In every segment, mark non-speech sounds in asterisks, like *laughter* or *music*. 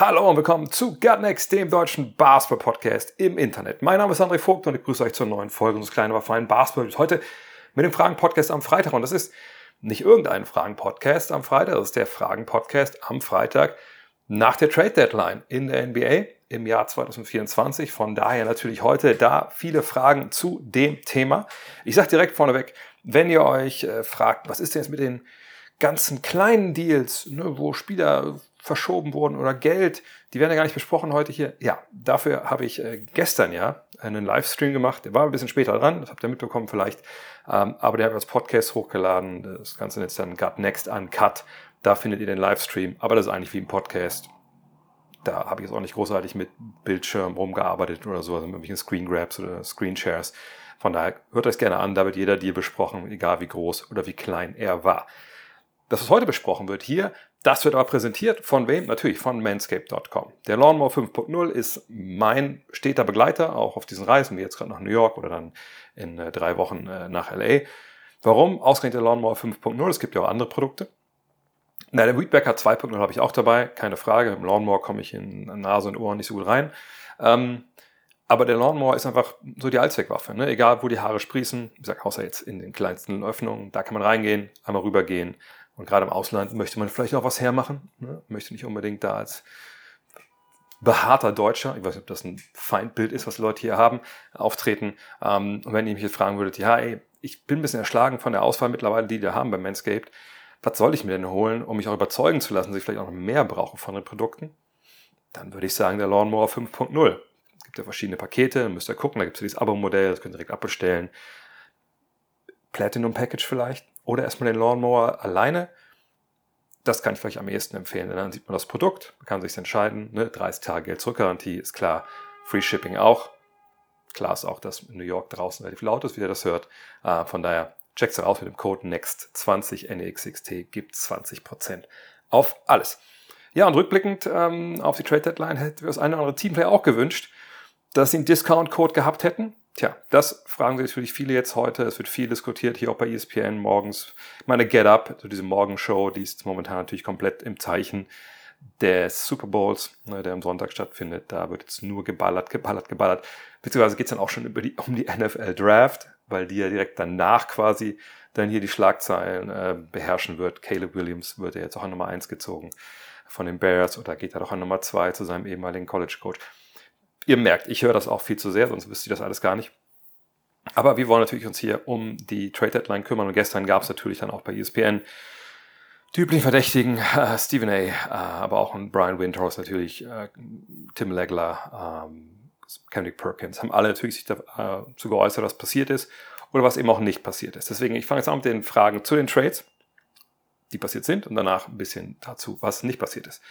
Hallo und willkommen zu Gut Next, dem deutschen Basketball-Podcast im Internet. Mein Name ist André Vogt und ich grüße euch zur neuen Folge unseres kleinen, aber feinen Basketball. Heute mit dem Fragen-Podcast am Freitag. Und das ist nicht irgendein Fragen-Podcast am Freitag, das ist der Fragen-Podcast am Freitag nach der Trade-Deadline in der NBA im Jahr 2024. Von daher natürlich heute da viele Fragen zu dem Thema. Ich sage direkt vorneweg, wenn ihr euch äh, fragt, was ist denn jetzt mit den ganzen kleinen Deals, ne, wo Spieler verschoben wurden oder Geld, die werden ja gar nicht besprochen heute hier. Ja, dafür habe ich äh, gestern ja einen Livestream gemacht. Der war ein bisschen später dran, das habt ihr mitbekommen vielleicht. Ähm, aber der habe ich als Podcast hochgeladen. Das Ganze nennt dann Gut Next Uncut. Da findet ihr den Livestream. Aber das ist eigentlich wie ein Podcast. Da habe ich jetzt auch nicht großartig mit Bildschirm rumgearbeitet oder so, also mit irgendwelchen Screen Grabs oder Screen Shares. Von daher hört euch gerne an, da wird jeder Deal besprochen, egal wie groß oder wie klein er war. Das, was heute besprochen wird hier, das wird aber präsentiert von wem? Natürlich von manscape.com. Der Lawnmower 5.0 ist mein steter Begleiter, auch auf diesen Reisen, wie jetzt gerade nach New York oder dann in äh, drei Wochen äh, nach LA. Warum? Ausgerechnet der Lawnmower 5.0, es gibt ja auch andere Produkte. Na, der Weedbacker 2.0 habe ich auch dabei, keine Frage. Dem Lawnmower komme ich in Nase und Ohren nicht so gut rein. Ähm, aber der Lawnmower ist einfach so die Allzweckwaffe. Ne? Egal, wo die Haare sprießen, wie gesagt, außer jetzt in den kleinsten Öffnungen, da kann man reingehen, einmal rübergehen. Und gerade im Ausland möchte man vielleicht auch was hermachen. Ne? Möchte nicht unbedingt da als behaarter Deutscher, ich weiß nicht, ob das ein Feindbild ist, was Leute hier haben, auftreten. Ähm, und wenn ihr mich jetzt fragen würdet, ja, ey, ich bin ein bisschen erschlagen von der Auswahl mittlerweile, die wir haben bei Manscaped. Was soll ich mir denn holen, um mich auch überzeugen zu lassen, dass ich vielleicht auch noch mehr brauche von den Produkten? Dann würde ich sagen, der Lawnmower 5.0. Es gibt ja verschiedene Pakete, müsst ihr gucken, da gibt es dieses Abo-Modell, das könnt ihr direkt abbestellen. Platinum Package vielleicht. Oder erstmal den Lawnmower alleine. Das kann ich vielleicht am ehesten empfehlen. Denn dann sieht man das Produkt, man kann sich entscheiden. Ne? 30 Tage Geld zurückgarantie ist klar. Free Shipping auch. Klar ist auch, dass in New York draußen relativ laut ist, wie ihr das hört. Äh, von daher checkt es aus mit dem Code NEXT20 NEXXT gibt 20% auf alles. Ja, und rückblickend ähm, auf die Trade Deadline hätte wir das eine oder andere Teamplayer auch gewünscht, dass sie einen Discount-Code gehabt hätten. Tja, das fragen sich natürlich viele jetzt heute. Es wird viel diskutiert, hier auch bei ESPN morgens. Meine Get Up, so diese Morgenshow, die ist momentan natürlich komplett im Zeichen des Super Bowls, ne, der am Sonntag stattfindet. Da wird jetzt nur geballert, geballert, geballert. Beziehungsweise geht es dann auch schon die, um die NFL Draft, weil die ja direkt danach quasi dann hier die Schlagzeilen äh, beherrschen wird. Caleb Williams wird ja jetzt auch an Nummer 1 gezogen von den Bears oder geht er doch an Nummer 2 zu seinem ehemaligen College Coach. Ihr merkt, ich höre das auch viel zu sehr, sonst wüsste ich das alles gar nicht. Aber wir wollen natürlich uns hier um die Trade Deadline kümmern und gestern gab es natürlich dann auch bei ESPN die üblichen Verdächtigen, äh, Stephen A., äh, aber auch ein Brian Windhorst natürlich, äh, Tim Legler, ähm, Kendrick Perkins, haben alle natürlich sich dazu geäußert, was passiert ist oder was eben auch nicht passiert ist. Deswegen, ich fange jetzt an mit den Fragen zu den Trades, die passiert sind und danach ein bisschen dazu, was nicht passiert ist.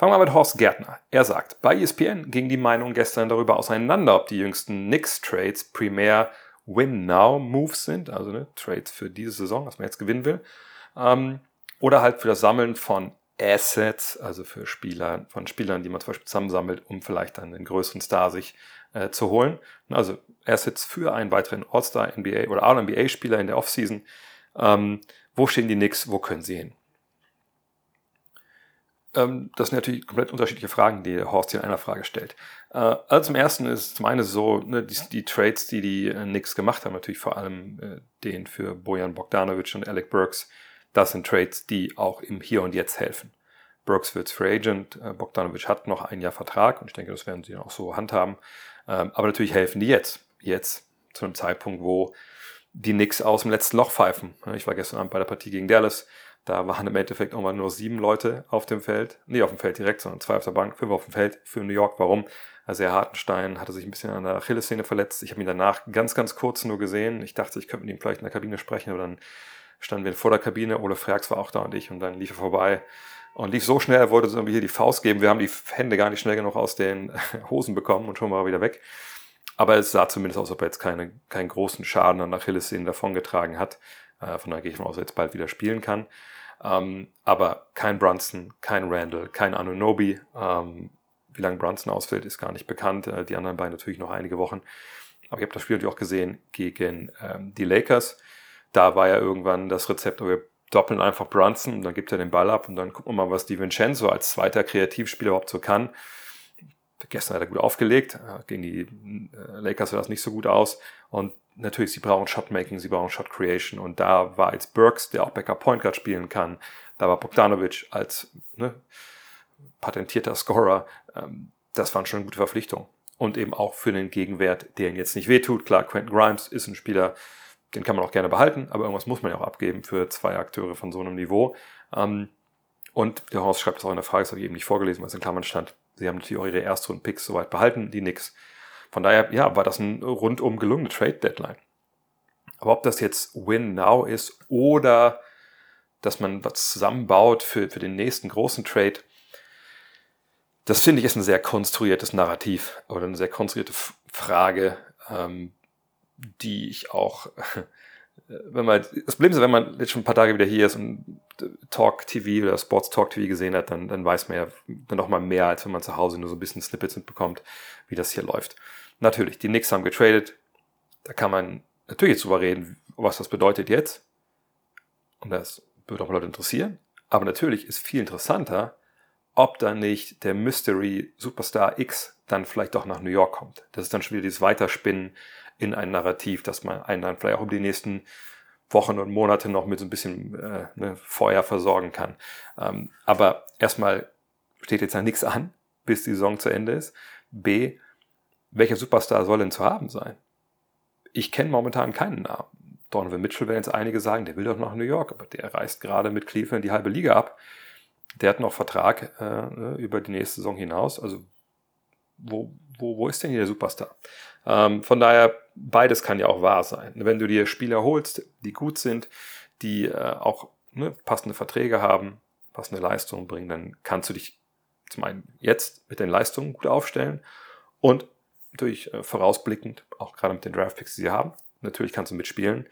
Fangen wir mit Horst Gärtner. Er sagt, bei ESPN ging die Meinung gestern darüber auseinander, ob die jüngsten Knicks-Trades primär Win-Now-Moves sind, also ne, Trades für diese Saison, was man jetzt gewinnen will, ähm, oder halt für das Sammeln von Assets, also für Spieler, von Spielern, die man zum Beispiel zusammensammelt, um vielleicht dann den größeren Star sich äh, zu holen. Also Assets für einen weiteren All-Star NBA oder All-NBA-Spieler in der Offseason. Ähm, wo stehen die Knicks? Wo können sie hin? Ähm, das sind natürlich komplett unterschiedliche Fragen, die Horst hier in einer Frage stellt. Äh, also zum ersten ist zum einen so, ne, die, die, Trades, die die äh, Knicks gemacht haben, natürlich vor allem äh, den für Bojan Bogdanovic und Alec Burks, das sind Trades, die auch im Hier und Jetzt helfen. Burks wird Free Agent, äh, Bogdanovic hat noch ein Jahr Vertrag und ich denke, das werden sie auch so handhaben. Ähm, aber natürlich helfen die jetzt. Jetzt, zu einem Zeitpunkt, wo die Knicks aus dem letzten Loch pfeifen. Ich war gestern Abend bei der Partie gegen Dallas. Da waren im Endeffekt irgendwann nur sieben Leute auf dem Feld. Nee, auf dem Feld direkt, sondern zwei auf der Bank, fünf auf dem Feld für New York. Warum? Also Herr Hartenstein hatte sich ein bisschen an der Achillessehne verletzt. Ich habe ihn danach ganz, ganz kurz nur gesehen. Ich dachte, ich könnte mit ihm vielleicht in der Kabine sprechen, aber dann standen wir vor der Kabine. Ole Frags war auch da und ich und dann lief er vorbei und lief so schnell, er wollte uns irgendwie hier die Faust geben. Wir haben die Hände gar nicht schnell genug aus den *laughs* Hosen bekommen und schon war er wieder weg. aber es sah zumindest aus, ob er jetzt keine, keinen großen Schaden an Achillessehnen davongetragen hat. Äh, von daher gehe ich mal aus, er jetzt bald wieder spielen kann. Ähm, aber kein Brunson, kein Randall, kein Anunobi. Ähm, wie lange Brunson ausfällt, ist gar nicht bekannt. Äh, die anderen beiden natürlich noch einige Wochen. Aber ich habe das Spiel natürlich auch gesehen gegen ähm, die Lakers. Da war ja irgendwann das Rezept, wir doppeln einfach Brunson und dann gibt er den Ball ab und dann gucken wir mal, was DiVincenzo als zweiter Kreativspieler überhaupt so kann. Gestern hat er gut aufgelegt, äh, gegen die äh, Lakers sah das nicht so gut aus und natürlich, sie brauchen Shotmaking, sie brauchen Shot Creation und da war jetzt Burks, der auch Backup Point Guard spielen kann, da war Bogdanovic als ne, patentierter Scorer, ähm, das waren schon gute Verpflichtungen und eben auch für den Gegenwert, der ihn jetzt nicht wehtut. Klar, Quentin Grimes ist ein Spieler, den kann man auch gerne behalten, aber irgendwas muss man ja auch abgeben für zwei Akteure von so einem Niveau. Ähm, und der Horst schreibt es auch in der Frage, das habe ich eben nicht vorgelesen, weil es in Klammern stand. Sie haben natürlich auch ihre Erstrunden-Picks soweit behalten, die nix. Von daher, ja, war das ein rundum gelungene Trade-Deadline. Aber ob das jetzt Win Now ist oder dass man was zusammenbaut für, für den nächsten großen Trade, das finde ich ist ein sehr konstruiertes Narrativ oder eine sehr konstruierte Frage, ähm, die ich auch, *laughs* wenn man, das Problem ist, wenn man jetzt schon ein paar Tage wieder hier ist und Talk TV oder Sports Talk TV gesehen hat, dann, dann weiß man ja dann noch mal mehr, als wenn man zu Hause nur so ein bisschen Snippets mitbekommt, wie das hier läuft. Natürlich, die Knicks haben getradet. Da kann man natürlich jetzt drüber reden, was das bedeutet jetzt. Und das würde auch Leute interessieren. Aber natürlich ist viel interessanter, ob dann nicht der Mystery Superstar X dann vielleicht doch nach New York kommt. Das ist dann schon wieder dieses Weiterspinnen in ein Narrativ, dass man einen dann vielleicht auch um die nächsten Wochen und Monate noch mit so ein bisschen äh, ne, Feuer versorgen kann. Ähm, aber erstmal steht jetzt ja nichts an, bis die Saison zu Ende ist. B, welcher Superstar soll denn zu haben sein? Ich kenne momentan keinen Namen. Donovan Mitchell werden jetzt einige sagen, der will doch nach New York, aber der reist gerade mit Cleveland die halbe Liga ab. Der hat noch Vertrag äh, ne, über die nächste Saison hinaus. Also wo, wo, wo ist denn hier der Superstar? Ähm, von daher, beides kann ja auch wahr sein. Wenn du dir Spieler holst, die gut sind, die äh, auch ne, passende Verträge haben, passende Leistungen bringen, dann kannst du dich zum einen jetzt mit den Leistungen gut aufstellen und natürlich äh, vorausblickend, auch gerade mit den Draftpicks, die sie haben, natürlich kannst du mitspielen.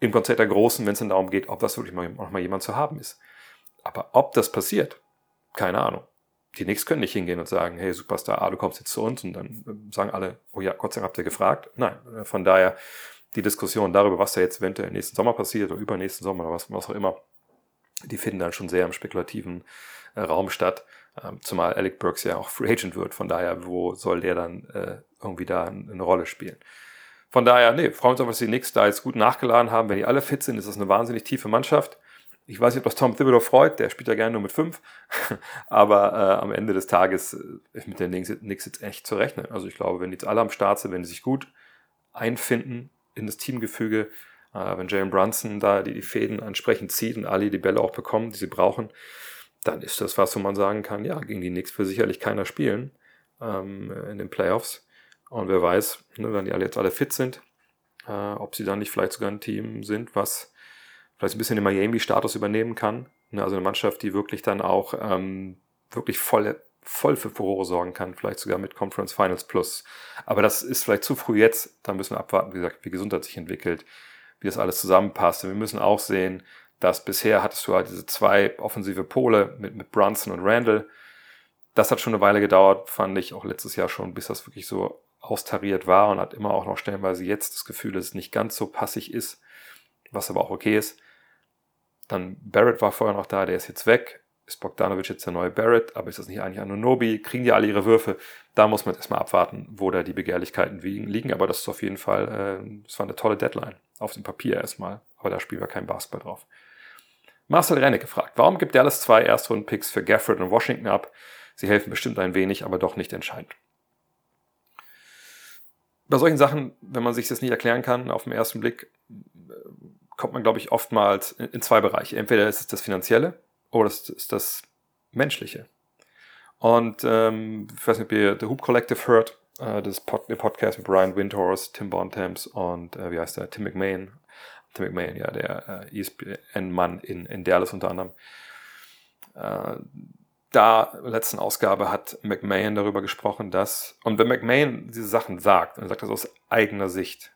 Im Konzert der Großen, wenn es dann darum geht, ob das wirklich mal, mal jemand zu haben ist. Aber ob das passiert, keine Ahnung die Knicks können nicht hingehen und sagen, hey Superstar A, du kommst jetzt zu uns und dann äh, sagen alle, oh ja, Gott sei Dank habt ihr gefragt. Nein, äh, von daher die Diskussion darüber, was da jetzt eventuell nächsten Sommer passiert oder übernächsten Sommer oder was, was auch immer, die finden dann schon sehr im spekulativen äh, Raum statt. Ähm, zumal Alec Burks ja auch Free Agent wird. Von daher, wo soll der dann äh, irgendwie da eine Rolle spielen? Von daher, nee, freuen uns auf, dass die Knicks da jetzt gut nachgeladen haben. Wenn die alle fit sind, ist das eine wahnsinnig tiefe Mannschaft. Ich weiß nicht, ob das Tom Thibodeau freut, der spielt ja gerne nur mit fünf, *laughs* aber äh, am Ende des Tages äh, ist mit den Knicks jetzt echt zu rechnen. Also ich glaube, wenn die jetzt alle am Start sind, wenn sie sich gut einfinden in das Teamgefüge, äh, wenn Jalen Brunson da die, die Fäden entsprechend zieht und alle die Bälle auch bekommen, die sie brauchen, dann ist das was, wo man sagen kann, ja, gegen die Knicks will sicherlich keiner spielen ähm, in den Playoffs. Und wer weiß, ne, wenn die alle jetzt alle fit sind, äh, ob sie dann nicht vielleicht sogar ein Team sind, was vielleicht ein bisschen den Miami-Status übernehmen kann. Ne, also eine Mannschaft, die wirklich dann auch ähm, wirklich voll, voll für Furore sorgen kann, vielleicht sogar mit Conference Finals Plus. Aber das ist vielleicht zu früh jetzt. Da müssen wir abwarten, wie gesagt, wie Gesundheit sich entwickelt, wie das alles zusammenpasst. Und wir müssen auch sehen, dass bisher hattest du halt diese zwei offensive Pole mit, mit Brunson und Randall. Das hat schon eine Weile gedauert, fand ich auch letztes Jahr schon, bis das wirklich so austariert war und hat immer auch noch stellenweise jetzt das Gefühl, dass es nicht ganz so passig ist, was aber auch okay ist. Dann Barrett war vorher noch da, der ist jetzt weg. Ist Bogdanovic jetzt der neue Barrett, aber ist das nicht eigentlich Anunobi? Kriegen die alle ihre Würfe? Da muss man erstmal abwarten, wo da die Begehrlichkeiten liegen. Aber das ist auf jeden Fall, äh, das war eine tolle Deadline. Auf dem Papier erstmal. Aber da spielen wir kein Basketball drauf. Marcel Renne gefragt, warum gibt Dallas zwei Erstrunden-Picks für Gafford und Washington ab? Sie helfen bestimmt ein wenig, aber doch nicht entscheidend. Bei solchen Sachen, wenn man sich das nicht erklären kann auf den ersten Blick, kommt man, glaube ich, oftmals in, in, zwei Bereiche. Entweder ist es das Finanzielle oder es ist das Menschliche. Und ähm, ich weiß nicht, ob ihr The Hoop Collective hört, äh, das Pod, Podcast mit Brian Windhorst, Tim Bontemps und äh, wie heißt der, Tim McMahon. Tim McMahon, ja, der äh, ESPN-Mann in, in Dallas unter anderem. Äh, da letzten Ausgabe hat McMahon darüber gesprochen, dass, und wenn McMahon diese Sachen sagt, dann sagt er das aus eigener Sicht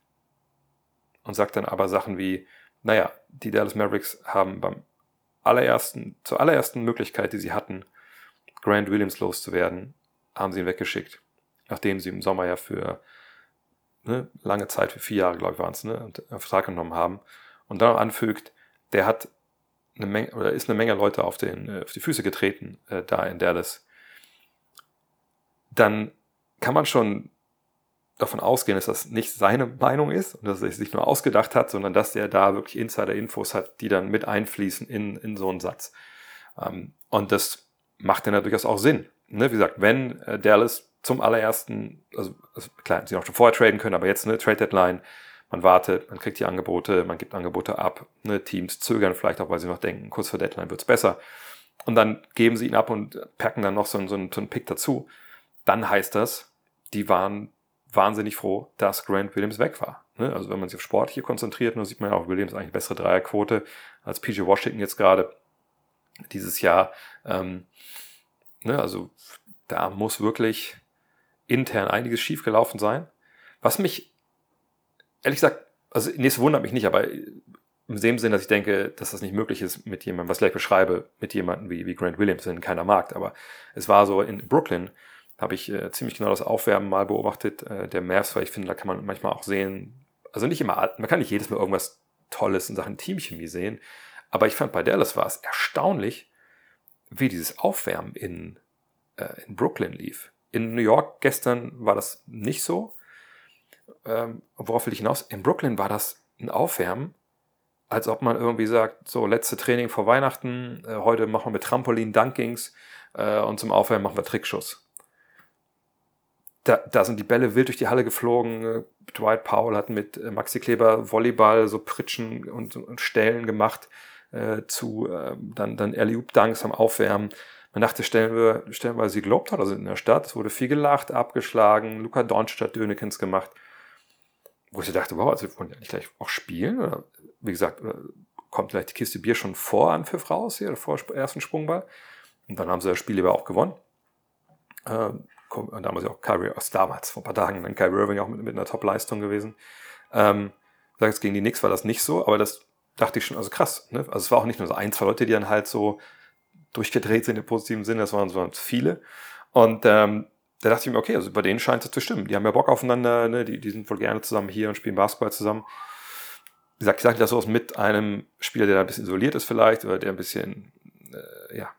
und sagt dann aber Sachen wie, naja, die Dallas Mavericks haben beim allerersten, zur allerersten Möglichkeit, die sie hatten, Grant Williams loszuwerden, haben sie ihn weggeschickt. Nachdem sie im Sommer ja für ne, lange Zeit, für vier Jahre, glaube ich, waren es, ne, einen Vertrag genommen haben. Und dann noch anfügt, der hat eine Menge, oder ist eine Menge Leute auf, den, äh, auf die Füße getreten, äh, da in Dallas. Dann kann man schon davon ausgehen, dass das nicht seine Meinung ist und dass er sich nur ausgedacht hat, sondern dass er da wirklich Insider-Infos hat, die dann mit einfließen in, in so einen Satz. Ähm, und das macht dann ja durchaus auch Sinn. Ne? Wie gesagt, wenn äh, Dallas zum allerersten, also, also klar, sie auch schon vorher traden können, aber jetzt eine Trade Deadline, man wartet, man kriegt die Angebote, man gibt Angebote ab, ne? Teams zögern vielleicht auch, weil sie noch denken, kurz vor Deadline wird's besser. Und dann geben sie ihn ab und packen dann noch so, so, so einen Pick dazu. Dann heißt das, die waren wahnsinnig froh, dass Grant Williams weg war. Ne? Also wenn man sich auf Sport hier konzentriert, nur sieht man ja auch Williams eigentlich bessere Dreierquote als PJ Washington jetzt gerade dieses Jahr. Ähm, ne? Also da muss wirklich intern einiges schiefgelaufen sein. Was mich, ehrlich gesagt, also nee, es wundert mich nicht, aber in dem Sinn, dass ich denke, dass das nicht möglich ist mit jemandem, was ich gleich beschreibe, mit jemandem wie, wie Grant Williams, den keiner mag. Aber es war so in Brooklyn, habe ich äh, ziemlich genau das Aufwärmen mal beobachtet äh, der Mavs, weil ich finde, da kann man manchmal auch sehen, also nicht immer, man kann nicht jedes Mal irgendwas Tolles in Sachen Teamchemie sehen, aber ich fand bei Dallas war es erstaunlich, wie dieses Aufwärmen in, äh, in Brooklyn lief. In New York gestern war das nicht so. Ähm, worauf will ich hinaus? In Brooklyn war das ein Aufwärmen, als ob man irgendwie sagt, so letzte Training vor Weihnachten, äh, heute machen wir mit Trampolin Dunkings äh, und zum Aufwärmen machen wir Trickschuss da, da sind die Bälle wild durch die Halle geflogen. Dwight Powell hat mit äh, Maxi Kleber Volleyball so Pritschen und, und Stellen gemacht äh, zu äh, dann, dann Alley-Oop-Dunks am Aufwärmen. Man dachte stellenweise, stellenweise sie gelobt hat, also in der Stadt. Es wurde viel gelacht, abgeschlagen. Luca Doncic hat Dönekens gemacht. Wo ich dachte, wow, also wollen die nicht gleich auch spielen? Oder wie gesagt, kommt vielleicht die Kiste Bier schon vor an Pfiff raus hier, vor ersten Sprungball? Und dann haben sie das Spiel lieber auch gewonnen. Ähm, und damals ja auch Kyrie, aus damals, vor ein paar Tagen, dann Kyrie Irving auch mit, mit einer Top-Leistung gewesen. Ähm, jetzt gegen die Knicks war das nicht so, aber das dachte ich schon, also krass. Ne? Also es war auch nicht nur so ein, zwei Leute, die dann halt so durchgedreht sind im positiven Sinne, das waren so viele. Und ähm, da dachte ich mir, okay, also bei denen scheint es zu stimmen. Die haben ja Bock aufeinander, ne? die, die sind wohl gerne zusammen hier und spielen Basketball zusammen. Wie gesagt, ich sage das so aus mit einem Spieler, der ein bisschen isoliert ist vielleicht, oder der ein bisschen, äh, ja,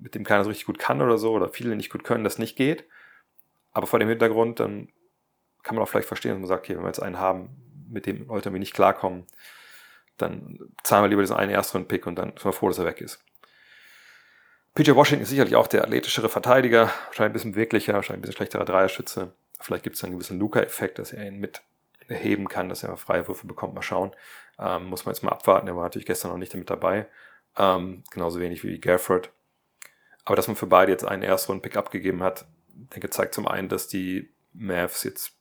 mit dem keiner so richtig gut kann oder so, oder viele nicht gut können, das nicht geht. Aber vor dem Hintergrund, dann kann man auch vielleicht verstehen, dass man sagt, okay, wenn wir jetzt einen haben, mit dem Leute irgendwie nicht klarkommen, dann zahlen wir lieber diesen einen Erstrunden-Pick und dann sind wir froh, dass er weg ist. PJ Washington ist sicherlich auch der athletischere Verteidiger, wahrscheinlich ein bisschen beweglicher, wahrscheinlich ein bisschen schlechterer Dreierschütze. Vielleicht gibt es einen gewissen Luca-Effekt, dass er ihn mit heben kann, dass er freie Würfe bekommt. Mal schauen. Ähm, muss man jetzt mal abwarten. Er war natürlich gestern noch nicht damit dabei. Ähm, genauso wenig wie Gafford. Aber dass man für beide jetzt einen Erstrunden-Pick abgegeben hat, denke, zeigt zum einen, dass die Mavs jetzt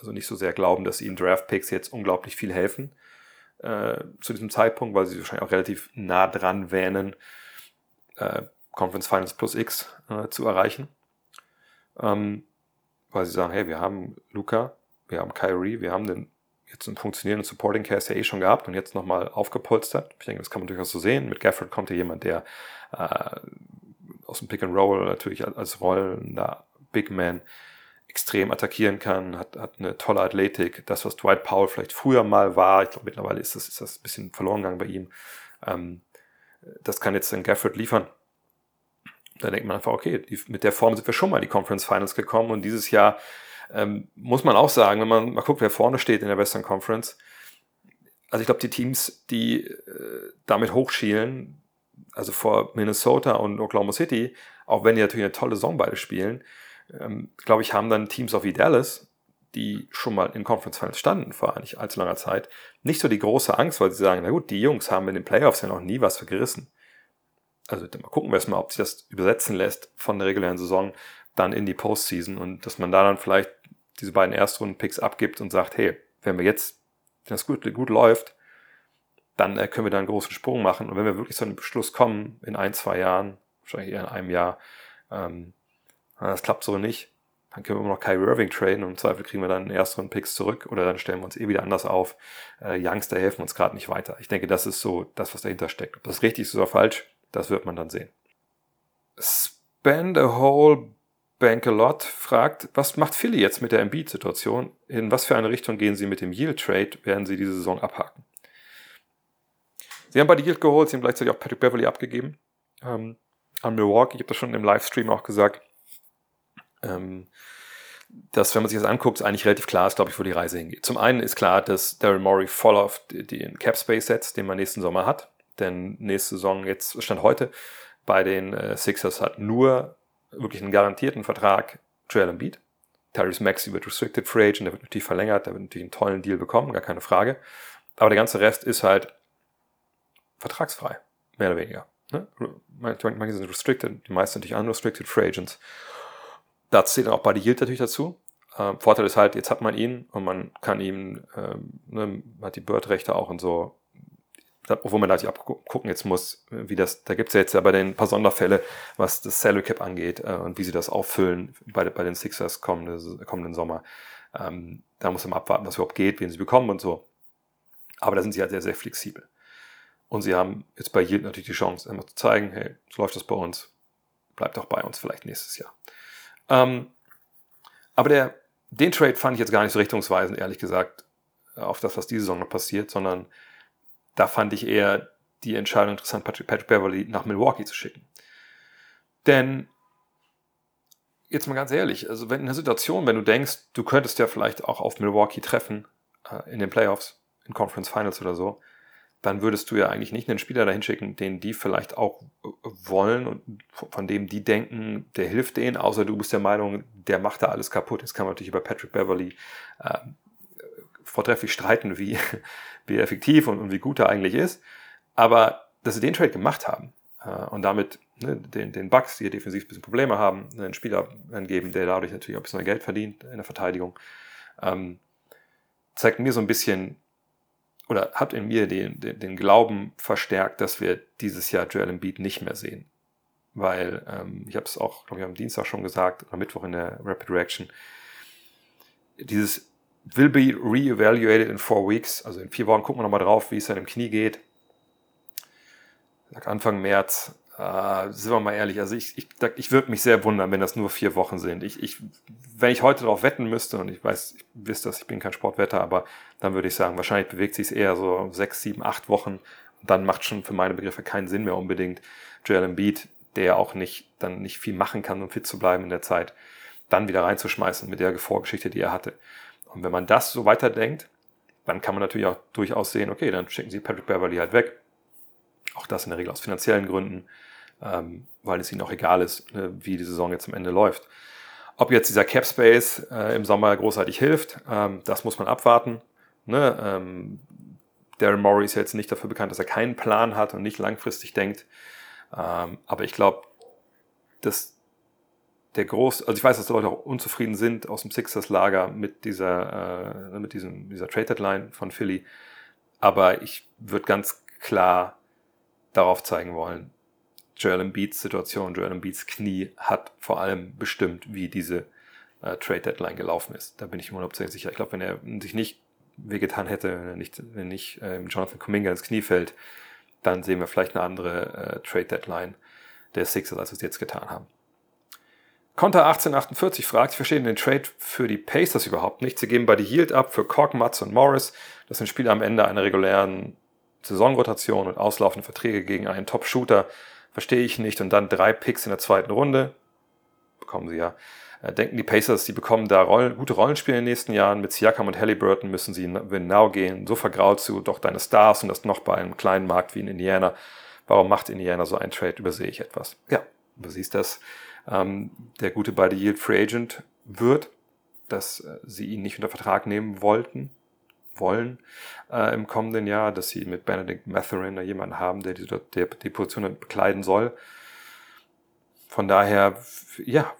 also nicht so sehr glauben, dass ihnen Draft-Picks jetzt unglaublich viel helfen äh, zu diesem Zeitpunkt, weil sie wahrscheinlich auch relativ nah dran wähnen, äh, Conference Finals plus X äh, zu erreichen. Ähm, weil sie sagen, hey, wir haben Luca, wir haben Kyrie, wir haben den jetzt einen funktionierenden Supporting Cast ja eh schon gehabt und jetzt nochmal aufgepolstert. Ich denke, das kann man durchaus so sehen. Mit Gafford kommt hier jemand, der äh, aus dem Pick and Roll natürlich als rollender Big Man extrem attackieren kann, hat, hat eine tolle Athletik. Das, was Dwight Powell vielleicht früher mal war, ich glaube mittlerweile ist das, ist das ein bisschen verloren gegangen bei ihm. Ähm, das kann jetzt den Gafford liefern. Da denkt man einfach, okay, die, mit der Form sind wir schon mal in die Conference Finals gekommen und dieses Jahr ähm, muss man auch sagen, wenn man mal guckt, wer vorne steht in der Western Conference, also ich glaube, die Teams, die äh, damit hochschielen, also vor Minnesota und Oklahoma City, auch wenn die natürlich eine tolle Saison beide spielen, ähm, glaube ich, haben dann Teams auch wie Dallas, die schon mal in Conference Finals standen vor nicht allzu langer Zeit, nicht so die große Angst, weil sie sagen, na gut, die Jungs haben in den Playoffs ja noch nie was vergerissen. Also mal gucken wir erstmal, ob sich das übersetzen lässt von der regulären Saison dann in die Postseason und dass man da dann vielleicht diese beiden Erstrunden-Picks abgibt und sagt, hey, wenn wir jetzt, wenn das gut, gut läuft, dann äh, können wir da einen großen Sprung machen. Und wenn wir wirklich zu einem Beschluss kommen, in ein, zwei Jahren, wahrscheinlich eher in einem Jahr. Ähm, das klappt so nicht. Dann können wir immer noch Kyrie Irving traden und im Zweifel kriegen wir dann ersten Picks zurück oder dann stellen wir uns eh wieder anders auf. Äh, Youngster helfen uns gerade nicht weiter. Ich denke, das ist so das, was dahinter steckt. Ob das richtig ist oder falsch, das wird man dann sehen. Spend a whole bank a lot fragt, was macht Philly jetzt mit der Embiid-Situation? In was für eine Richtung gehen sie mit dem Yield-Trade? Werden sie diese Saison abhaken? Sie haben bei Yield geholt, sie haben gleichzeitig auch Patrick Beverly abgegeben ähm, an Milwaukee. Ich habe das schon im Livestream auch gesagt ähm, dass, wenn man sich das anguckt, eigentlich relativ klar ist, glaube ich, wo die Reise hingeht. Zum einen ist klar, dass Daryl Morey voll auf den Cap Space setzt, den man nächsten Sommer hat. Denn nächste Saison, jetzt stand heute, bei den äh, Sixers hat nur wirklich einen garantierten Vertrag Joel Embiid. Tyrese Maxey wird Restricted Free Agent, der wird natürlich verlängert, der wird natürlich einen tollen Deal bekommen, gar keine Frage. Aber der ganze Rest ist halt vertragsfrei, mehr oder weniger. Ne? Manche sind restricted, die meisten natürlich unrestricted Free Agents. Da zählt auch Buddy Yield natürlich dazu. Ähm, Vorteil ist halt, jetzt hat man ihn und man kann ihm, ähm, ne, hat die Bird-Rechte auch und so, obwohl man natürlich auch gucken jetzt muss, wie das, da gibt es ja jetzt ja bei den paar Sonderfälle, was das Salary Cap angeht äh, und wie sie das auffüllen bei, bei den Sixers kommende, kommenden Sommer. Ähm, da muss man abwarten, was überhaupt geht, wen sie bekommen und so. Aber da sind sie halt sehr, sehr flexibel. Und sie haben jetzt bei Yield natürlich die Chance, immer zu zeigen, hey, so läuft das bei uns, bleibt auch bei uns vielleicht nächstes Jahr. Ähm, aber der, den Trade fand ich jetzt gar nicht so richtungsweisend, ehrlich gesagt, auf das, was diese Saison noch passiert, sondern da fand ich eher die Entscheidung interessant, Patrick, Patrick Beverly nach Milwaukee zu schicken. Denn, jetzt mal ganz ehrlich, also wenn in einer Situation, wenn du denkst, du könntest ja vielleicht auch auf Milwaukee treffen, äh, in den Playoffs, in Conference Finals oder so, dann würdest du ja eigentlich nicht einen Spieler dahin schicken, den die vielleicht auch äh, wollen und von dem die denken, der hilft denen, außer du bist der Meinung, der macht da alles kaputt. Jetzt kann man natürlich über Patrick Beverly äh, vortrefflich streiten, wie, *laughs* wie effektiv und, und, wie gut er eigentlich ist. Aber dass sie den Trade gemacht haben äh, und damit ne, den, den Bucks, die defensiv ein bisschen Probleme haben, einen Spieler geben, der dadurch natürlich auch ein bisschen Geld verdient in der Verteidigung, ähm, zeigt mir so ein bisschen, oder hat in mir den, den, den Glauben verstärkt, dass wir dieses Jahr Joel Embiid nicht mehr sehen. Weil, ähm, ich habe es auch, glaube ich, am Dienstag schon gesagt, am Mittwoch in der Rapid Reaction, dieses will be re-evaluated in four weeks, also in vier Wochen gucken wir nochmal drauf, wie es seinem Knie geht. Anfang März äh, sind wir mal ehrlich, also ich, ich, ich würde mich sehr wundern, wenn das nur vier Wochen sind. Ich, ich, wenn ich heute darauf wetten müsste, und ich weiß, ich wisst das, ich bin kein Sportwetter, aber dann würde ich sagen, wahrscheinlich bewegt sich es eher so sechs, sieben, acht Wochen. Und dann macht schon für meine Begriffe keinen Sinn mehr unbedingt. Joel Embiid, der auch nicht, dann nicht viel machen kann, um fit zu bleiben in der Zeit, dann wieder reinzuschmeißen mit der Vorgeschichte, die er hatte. Und wenn man das so weiterdenkt, dann kann man natürlich auch durchaus sehen, okay, dann schicken sie Patrick Beverly halt weg auch das in der Regel aus finanziellen Gründen, ähm, weil es ihnen auch egal ist, äh, wie die Saison jetzt am Ende läuft. Ob jetzt dieser Cap Space äh, im Sommer großartig hilft, ähm, das muss man abwarten. Ne? Ähm, Darren Morey ist jetzt nicht dafür bekannt, dass er keinen Plan hat und nicht langfristig denkt. Ähm, aber ich glaube, dass der Groß, also ich weiß, dass die Leute auch unzufrieden sind aus dem Sixers-Lager mit dieser, äh, mit diesem, dieser Trade-Deadline von Philly. Aber ich würde ganz klar darauf zeigen wollen, Joel Embiids Situation, Joel Embiids Knie hat vor allem bestimmt, wie diese äh, Trade Deadline gelaufen ist. Da bin ich mir 100% sicher. Ich glaube, wenn er sich nicht wehgetan hätte, wenn er nicht, wenn nicht äh, Jonathan Kuminga ins Knie fällt, dann sehen wir vielleicht eine andere äh, Trade Deadline der Sixers, als wir es jetzt getan haben. Konter 1848 fragt, ich verstehe den Trade für die Pacers überhaupt nicht. Sie geben bei die Yield ab für Cork, Mutz und Morris. Das sind Spieler am Ende einer regulären Saisonrotation und auslaufende Verträge gegen einen Top-Shooter verstehe ich nicht. Und dann drei Picks in der zweiten Runde, bekommen sie ja. Äh, denken die Pacers, die bekommen da Rollen, gute Rollenspiele in den nächsten Jahren. Mit Siakam und Halliburton müssen sie in Win Now gehen. So vergraut zu doch deine Stars und das noch bei einem kleinen Markt wie in Indiana. Warum macht Indiana so einen Trade? Übersehe ich etwas. Ja, du siehst das. Ähm, der gute Buddy Yield Free Agent wird, dass äh, sie ihn nicht unter Vertrag nehmen wollten wollen äh, im kommenden Jahr, dass sie mit Benedict Matherin jemanden haben, der die, der die Position bekleiden soll. Von daher, ja,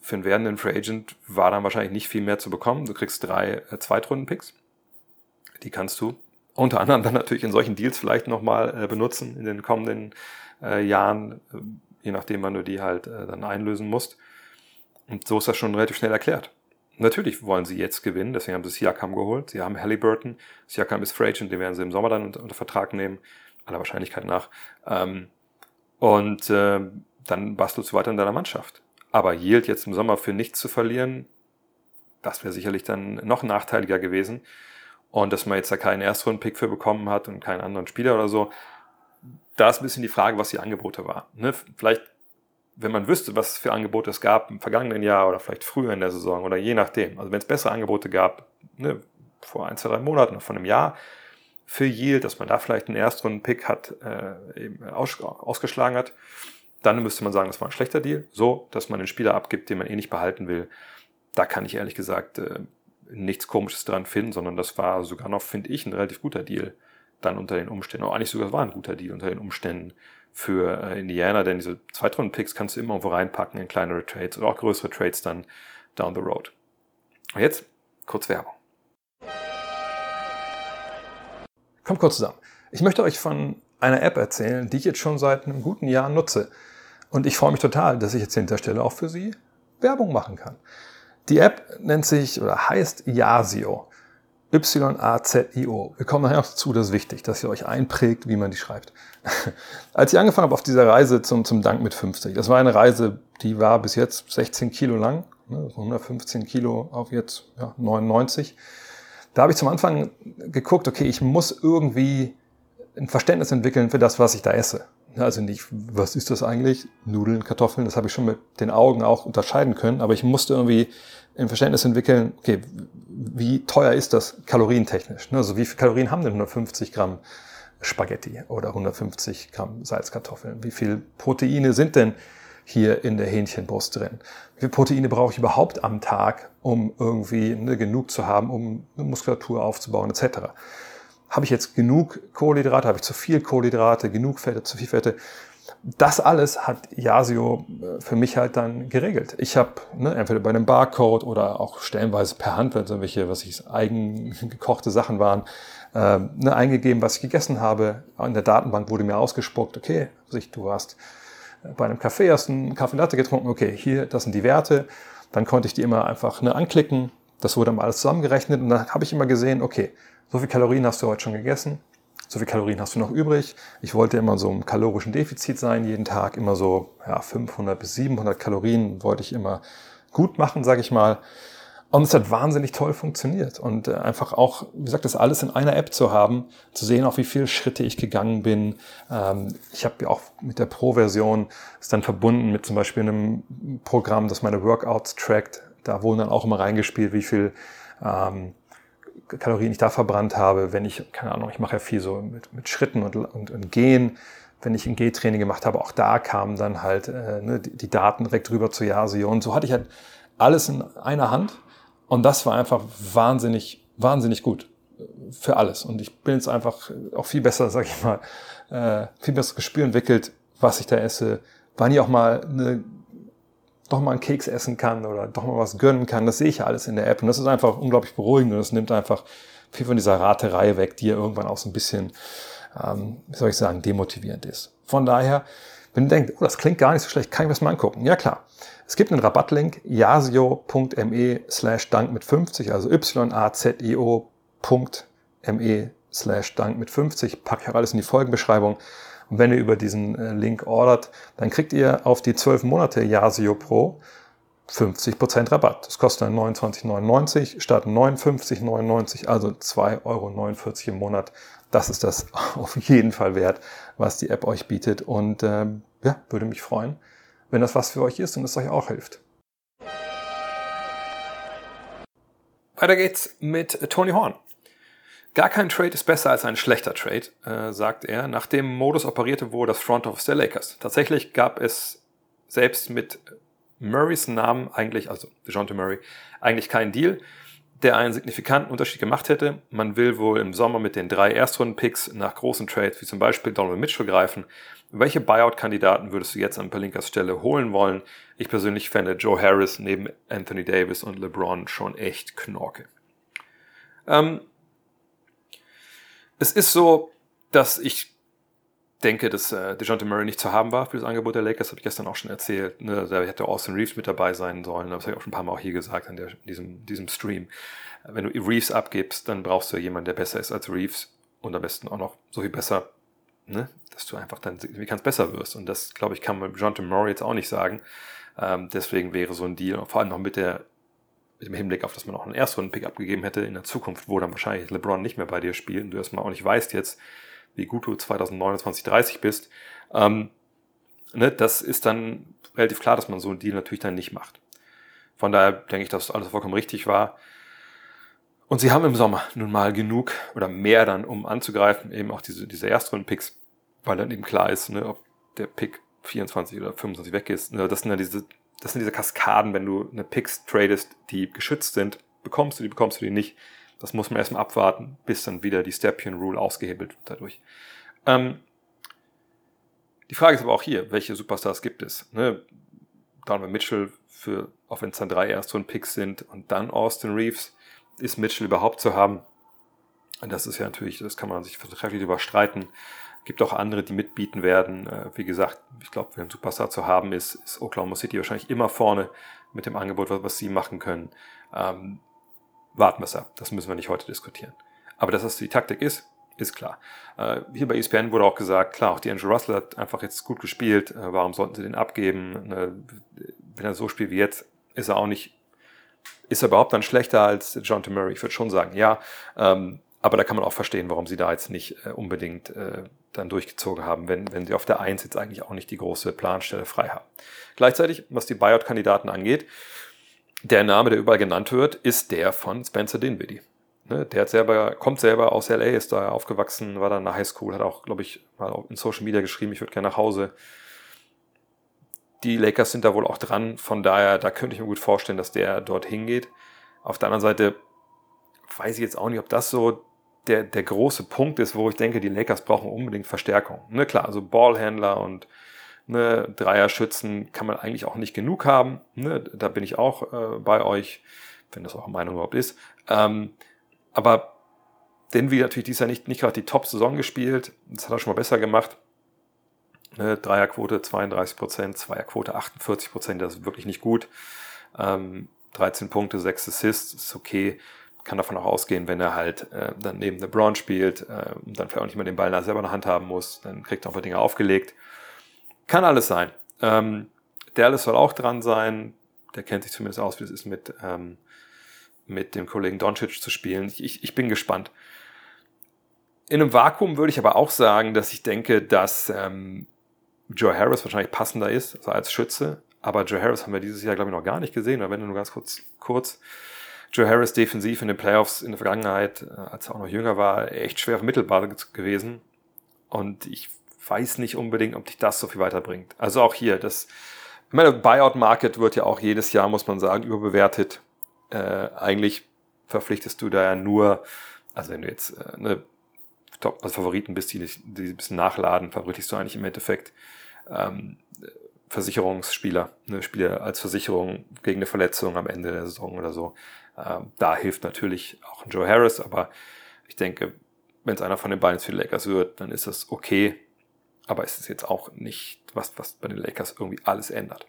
für einen werdenden Free Agent war dann wahrscheinlich nicht viel mehr zu bekommen. Du kriegst drei äh, Zweitrunden-Picks. Die kannst du unter anderem dann natürlich in solchen Deals vielleicht nochmal äh, benutzen in den kommenden äh, Jahren. je nachdem, wann du die halt äh, dann einlösen musst. Und so ist das schon relativ schnell erklärt. Natürlich wollen sie jetzt gewinnen, deswegen haben sie Siakam geholt. Sie haben Halliburton. Siakam ist Free Agent, den werden sie im Sommer dann unter, unter Vertrag nehmen, aller Wahrscheinlichkeit nach. Ähm, und äh, dann bastelst du weiter in deiner Mannschaft. Aber Yield jetzt im Sommer für nichts zu verlieren, das wäre sicherlich dann noch nachteiliger gewesen. Und dass man jetzt da keinen Erstrunden-Pick für bekommen hat und keinen anderen Spieler oder so, da ist ein bisschen die Frage, was die Angebote waren. Ne? Vielleicht, wenn man wüsste, was für Angebote es gab im vergangenen Jahr oder vielleicht früher in der Saison oder je nachdem. Also wenn es bessere Angebote gab, ne, vor ein, zwei, drei Monaten oder vor einem Jahr, für Yield, dass man da vielleicht einen Erstrunden-Pick hat, äh, eben aus, ausgeschlagen hat, dann müsste man sagen, das war ein schlechter Deal. So, dass man einen Spieler abgibt, den man eh nicht behalten will. Da kann ich ehrlich gesagt äh, nichts Komisches dran finden, sondern das war sogar noch, finde ich, ein relativ guter Deal dann unter den Umständen. Auch eigentlich sogar war ein guter Deal unter den Umständen für äh, Indiana, denn diese Zweitrunden-Picks kannst du immer irgendwo reinpacken in kleinere Trades oder auch größere Trades dann down the road. Und jetzt kurz Werbung. Kommt kurz zusammen. Ich möchte euch von einer App erzählen, die ich jetzt schon seit einem guten Jahr nutze. Und ich freue mich total, dass ich jetzt hinterstelle auch für Sie Werbung machen kann. Die App nennt sich oder heißt Yasio. Y-A-Z-I-O. Wir kommen nachher noch dazu, das ist wichtig, dass ihr euch einprägt, wie man die schreibt. *laughs* Als ich angefangen habe auf dieser Reise zum, zum Dank mit 50, das war eine Reise, die war bis jetzt 16 Kilo lang, 115 ne, Kilo auf jetzt ja, 99. Da habe ich zum Anfang geguckt, okay, ich muss irgendwie ein Verständnis entwickeln für das, was ich da esse. Also nicht, was ist das eigentlich? Nudeln, Kartoffeln, das habe ich schon mit den Augen auch unterscheiden können, aber ich musste irgendwie ein Verständnis entwickeln, okay, wie teuer ist das kalorientechnisch? Also wie viele Kalorien haben denn 150 Gramm Spaghetti oder 150 Gramm Salzkartoffeln? Wie viel Proteine sind denn hier in der Hähnchenbrust drin? Wie viel Proteine brauche ich überhaupt am Tag, um irgendwie ne, genug zu haben, um eine Muskulatur aufzubauen etc.? Habe ich jetzt genug Kohlenhydrate? Habe ich zu viel Kohlenhydrate? Genug Fette? Zu viel Fette? Das alles hat Yasio äh, für mich halt dann geregelt. Ich habe ne, entweder bei einem Barcode oder auch stellenweise per Hand, wenn so welche, was ich eigen *laughs* gekochte Sachen waren, äh, ne, eingegeben, was ich gegessen habe. In der Datenbank wurde mir ausgespuckt, okay, du warst bei einem Café, hast einen Kaffee Latte getrunken, okay, hier, das sind die Werte. Dann konnte ich die immer einfach ne, anklicken. Das wurde dann alles zusammengerechnet und dann habe ich immer gesehen, okay, so viel Kalorien hast du heute schon gegessen, so viel Kalorien hast du noch übrig. Ich wollte immer so im kalorischen Defizit sein, jeden Tag immer so ja, 500 bis 700 Kalorien wollte ich immer gut machen, sage ich mal. Und es hat wahnsinnig toll funktioniert. Und äh, einfach auch, wie gesagt, das alles in einer App zu haben, zu sehen, auch wie viele Schritte ich gegangen bin. Ähm, ich habe ja auch mit der Pro-Version ist dann verbunden mit zum Beispiel einem Programm, das meine Workouts trackt. Da wurden dann auch immer reingespielt, wie viel ähm, Kalorien ich da verbrannt habe, wenn ich, keine Ahnung, ich mache ja viel so mit, mit Schritten und, und, und Gehen, wenn ich ein G-Training gemacht habe, auch da kamen dann halt äh, ne, die, die, Daten direkt rüber zu Yasio. Und so hatte ich halt alles in einer Hand. Und das war einfach wahnsinnig, wahnsinnig gut für alles. Und ich bin jetzt einfach auch viel besser, sag ich mal, äh, viel besseres Gespür entwickelt, was ich da esse, wann ich auch mal eine doch mal einen Keks essen kann oder doch mal was gönnen kann. Das sehe ich ja alles in der App. Und das ist einfach unglaublich beruhigend und das nimmt einfach viel von dieser Raterei weg, die ja irgendwann auch so ein bisschen, ähm, wie soll ich sagen, demotivierend ist. Von daher, wenn ihr denkt, oh, das klingt gar nicht so schlecht, kann ich das mal angucken. Ja klar. Es gibt einen Rabattlink, yasio.me slash dank mit 50, also y-a-z-i-o.me slash dank mit 50. Packe ich auch alles in die Folgenbeschreibung. Und wenn ihr über diesen äh, Link ordert, dann kriegt ihr auf die 12 Monate Yasio Pro 50% Rabatt. Das kostet dann 29,99 statt 59,99, also 2,49 Euro im Monat. Das ist das *laughs* auf jeden Fall wert, was die App euch bietet. Und ähm, ja, würde mich freuen, wenn das was für euch ist und es euch auch hilft. Weiter geht's mit Tony Horn. Gar kein Trade ist besser als ein schlechter Trade, äh, sagt er, nachdem Modus operierte wohl das Front Office der Lakers. Tatsächlich gab es selbst mit Murrays Namen eigentlich, also DeJounte Murray, eigentlich keinen Deal, der einen signifikanten Unterschied gemacht hätte. Man will wohl im Sommer mit den drei Erstrunden-Picks nach großen Trades, wie zum Beispiel Donald Mitchell, greifen. Welche Buyout-Kandidaten würdest du jetzt an Pelinkas Stelle holen wollen? Ich persönlich fände Joe Harris neben Anthony Davis und LeBron schon echt Knorke. Ähm, es ist so, dass ich denke, dass äh, DeJounte Murray nicht zu haben war für das Angebot der Lakers, habe ich gestern auch schon erzählt. Ne? Da hätte Austin Reeves mit dabei sein sollen. Das habe ich auch schon ein paar Mal auch hier gesagt in, der, in diesem, diesem Stream. Wenn du Reeves abgibst, dann brauchst du jemanden, der besser ist als Reeves und am besten auch noch so viel besser, ne? dass du einfach dann wie ganz besser wirst. Und das, glaube ich, kann man DeJounte Murray jetzt auch nicht sagen. Ähm, deswegen wäre so ein Deal, vor allem noch mit der mit dem Hinblick auf, dass man auch einen Erstrunden-Pick abgegeben hätte in der Zukunft, wo dann wahrscheinlich LeBron nicht mehr bei dir spielt und du erstmal auch nicht weißt jetzt, wie gut du 2029, 30 bist, ähm, ne, das ist dann relativ klar, dass man so einen Deal natürlich dann nicht macht. Von daher denke ich, dass alles vollkommen richtig war. Und sie haben im Sommer nun mal genug oder mehr dann, um anzugreifen, eben auch diese, diese Erstrunden-Picks, weil dann eben klar ist, ne, ob der Pick 24 oder 25 weg ist. Ne, das sind ja diese, das sind diese Kaskaden, wenn du eine Picks tradest, die geschützt sind, bekommst du die, bekommst du die nicht. Das muss man erstmal abwarten, bis dann wieder die Stepien Rule ausgehebelt wird dadurch. Ähm, die Frage ist aber auch hier, welche Superstars gibt es? Ne? Donovan Mitchell für, auch wenn es dann drei Erstrunden-Picks sind und dann Austin Reeves, ist Mitchell überhaupt zu haben? Und das ist ja natürlich, das kann man sich vertraglich überstreiten. Gibt auch andere, die mitbieten werden. Äh, wie gesagt, ich glaube, wenn ein Superstar zu haben ist, ist Oklahoma City wahrscheinlich immer vorne mit dem Angebot, was, was sie machen können. Ähm, warten wir es ab. Das müssen wir nicht heute diskutieren. Aber dass das die Taktik ist, ist klar. Äh, hier bei ESPN wurde auch gesagt, klar, auch die Angel Russell hat einfach jetzt gut gespielt. Äh, warum sollten sie den abgeben? Äh, wenn er so spielt wie jetzt, ist er auch nicht, ist er überhaupt dann schlechter als John T. Murray? Ich würde schon sagen, ja. Ähm, aber da kann man auch verstehen, warum sie da jetzt nicht äh, unbedingt äh, dann durchgezogen haben, wenn, wenn sie auf der Eins jetzt eigentlich auch nicht die große Planstelle frei haben. Gleichzeitig, was die Buyout-Kandidaten angeht, der Name, der überall genannt wird, ist der von Spencer Dinwiddie. Ne, der hat selber, kommt selber aus LA, ist da aufgewachsen, war dann der Highschool, hat auch, glaube ich, mal in Social Media geschrieben, ich würde gerne nach Hause. Die Lakers sind da wohl auch dran, von daher, da könnte ich mir gut vorstellen, dass der dort hingeht. Auf der anderen Seite weiß ich jetzt auch nicht, ob das so der, der große Punkt ist, wo ich denke, die Lakers brauchen unbedingt Verstärkung. Ne, klar, also Ballhändler und ne, Dreier-Schützen kann man eigentlich auch nicht genug haben. Ne, da bin ich auch äh, bei euch, wenn das eine Meinung überhaupt ist. Ähm, aber Denver natürlich dieses Jahr nicht, nicht gerade die Top-Saison gespielt. Das hat er schon mal besser gemacht. Ne, Dreierquote 32 Prozent, Zweierquote 48 Prozent, das ist wirklich nicht gut. Ähm, 13 Punkte, 6 Assists, ist okay. Kann davon auch ausgehen, wenn er halt äh, dann neben LeBron spielt äh, und dann vielleicht auch nicht mehr den Ball selber in der Hand haben muss, dann kriegt er auch ein paar Dinge aufgelegt. Kann alles sein. Ähm, Dallas soll auch dran sein. Der kennt sich zumindest aus, wie es ist mit ähm, mit dem Kollegen Doncic zu spielen. Ich, ich bin gespannt. In einem Vakuum würde ich aber auch sagen, dass ich denke, dass ähm, Joe Harris wahrscheinlich passender ist also als Schütze. Aber Joe Harris haben wir dieses Jahr, glaube ich, noch gar nicht gesehen. Oder wenn nur ganz kurz, kurz. Joe Harris defensiv in den Playoffs in der Vergangenheit, äh, als er auch noch jünger war, echt schwer vermittelbar gewesen. Und ich weiß nicht unbedingt, ob dich das so viel weiterbringt. Also auch hier, das, ich meine, Buyout-Market wird ja auch jedes Jahr, muss man sagen, überbewertet äh, eigentlich verpflichtest du da ja nur, also wenn du jetzt äh, ne, Top, also Favoriten bist, die, die ein bisschen nachladen, verpflichtest du eigentlich im Endeffekt ähm, Versicherungsspieler, ne, Spieler als Versicherung gegen eine Verletzung am Ende der Saison oder so. Ähm, da hilft natürlich auch ein Joe Harris, aber ich denke, wenn es einer von den beiden für die Lakers wird, dann ist das okay. Aber es ist jetzt auch nicht was, was bei den Lakers irgendwie alles ändert.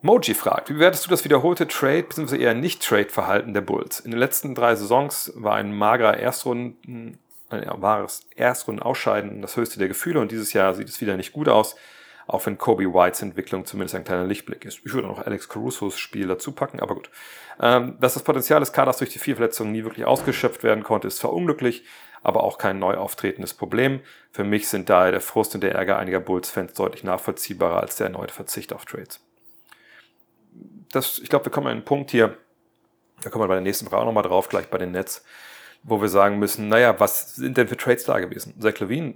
Moji fragt, wie bewertest du das wiederholte Trade bzw. eher Nicht-Trade-Verhalten der Bulls? In den letzten drei Saisons war ein magerer Erstrunden, ein wahres Erstrunden-Ausscheiden das höchste der Gefühle und dieses Jahr sieht es wieder nicht gut aus, auch wenn Kobe Whites Entwicklung zumindest ein kleiner Lichtblick ist. Ich würde noch Alex Carusos Spiel dazu packen, aber gut. Ähm, dass das Potenzial des Kaders durch die vier Verletzungen nie wirklich ausgeschöpft werden konnte, ist zwar unglücklich, aber auch kein neu auftretendes Problem. Für mich sind daher der Frust und der Ärger einiger Bulls-Fans deutlich nachvollziehbarer als der erneute Verzicht auf Trades das, ich glaube, wir kommen an einen Punkt hier, da kommen wir bei der nächsten Frage nochmal drauf, gleich bei den Nets, wo wir sagen müssen, naja, was sind denn für Trades da gewesen? Zach Levine,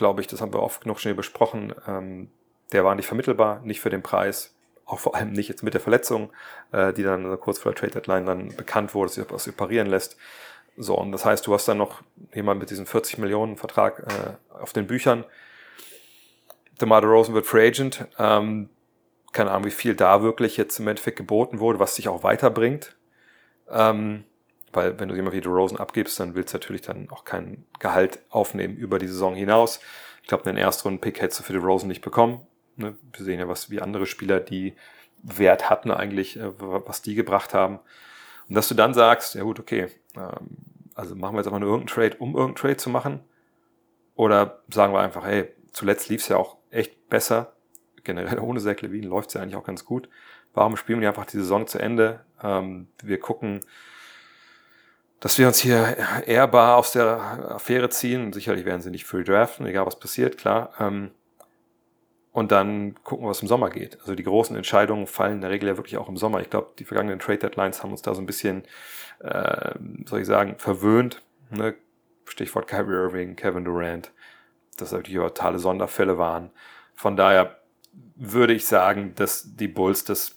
glaube ich, das haben wir oft genug schon hier besprochen, ähm, der war nicht vermittelbar, nicht für den Preis, auch vor allem nicht jetzt mit der Verletzung, äh, die dann kurz vor der Trade Deadline dann bekannt wurde, sich das operieren lässt. So, und das heißt, du hast dann noch jemand mit diesem 40 Millionen Vertrag äh, auf den Büchern. DeMar DeRozan wird Free Agent. Ähm, keine Ahnung, wie viel da wirklich jetzt im Endeffekt geboten wurde, was sich auch weiterbringt. Ähm, weil wenn du jemand wie Rosen abgibst, dann willst du natürlich dann auch kein Gehalt aufnehmen über die Saison hinaus. glaube, einen Erstrunden-Pick hättest du für die Rosen nicht bekommen. Ne? Wir sehen ja, was wie andere Spieler, die Wert hatten eigentlich, äh, was die gebracht haben. Und dass du dann sagst, ja gut, okay, ähm, also machen wir jetzt einfach nur irgendeinen Trade, um irgendeinen Trade zu machen. Oder sagen wir einfach, hey, zuletzt lief es ja auch echt besser. Generell *laughs* ohne Zach Levine läuft es ja eigentlich auch ganz gut. Warum spielen wir einfach die Saison zu Ende? Ähm, wir gucken, dass wir uns hier ehrbar aus der Affäre ziehen. Sicherlich werden sie nicht free draften, egal was passiert, klar. Ähm, und dann gucken, was im Sommer geht. Also die großen Entscheidungen fallen in der Regel ja wirklich auch im Sommer. Ich glaube, die vergangenen Trade Deadlines haben uns da so ein bisschen, äh, soll ich sagen, verwöhnt. Ne? Stichwort Kyrie Irving, Kevin Durant, dass natürlich totale Sonderfälle waren. Von daher würde ich sagen, dass die Bulls das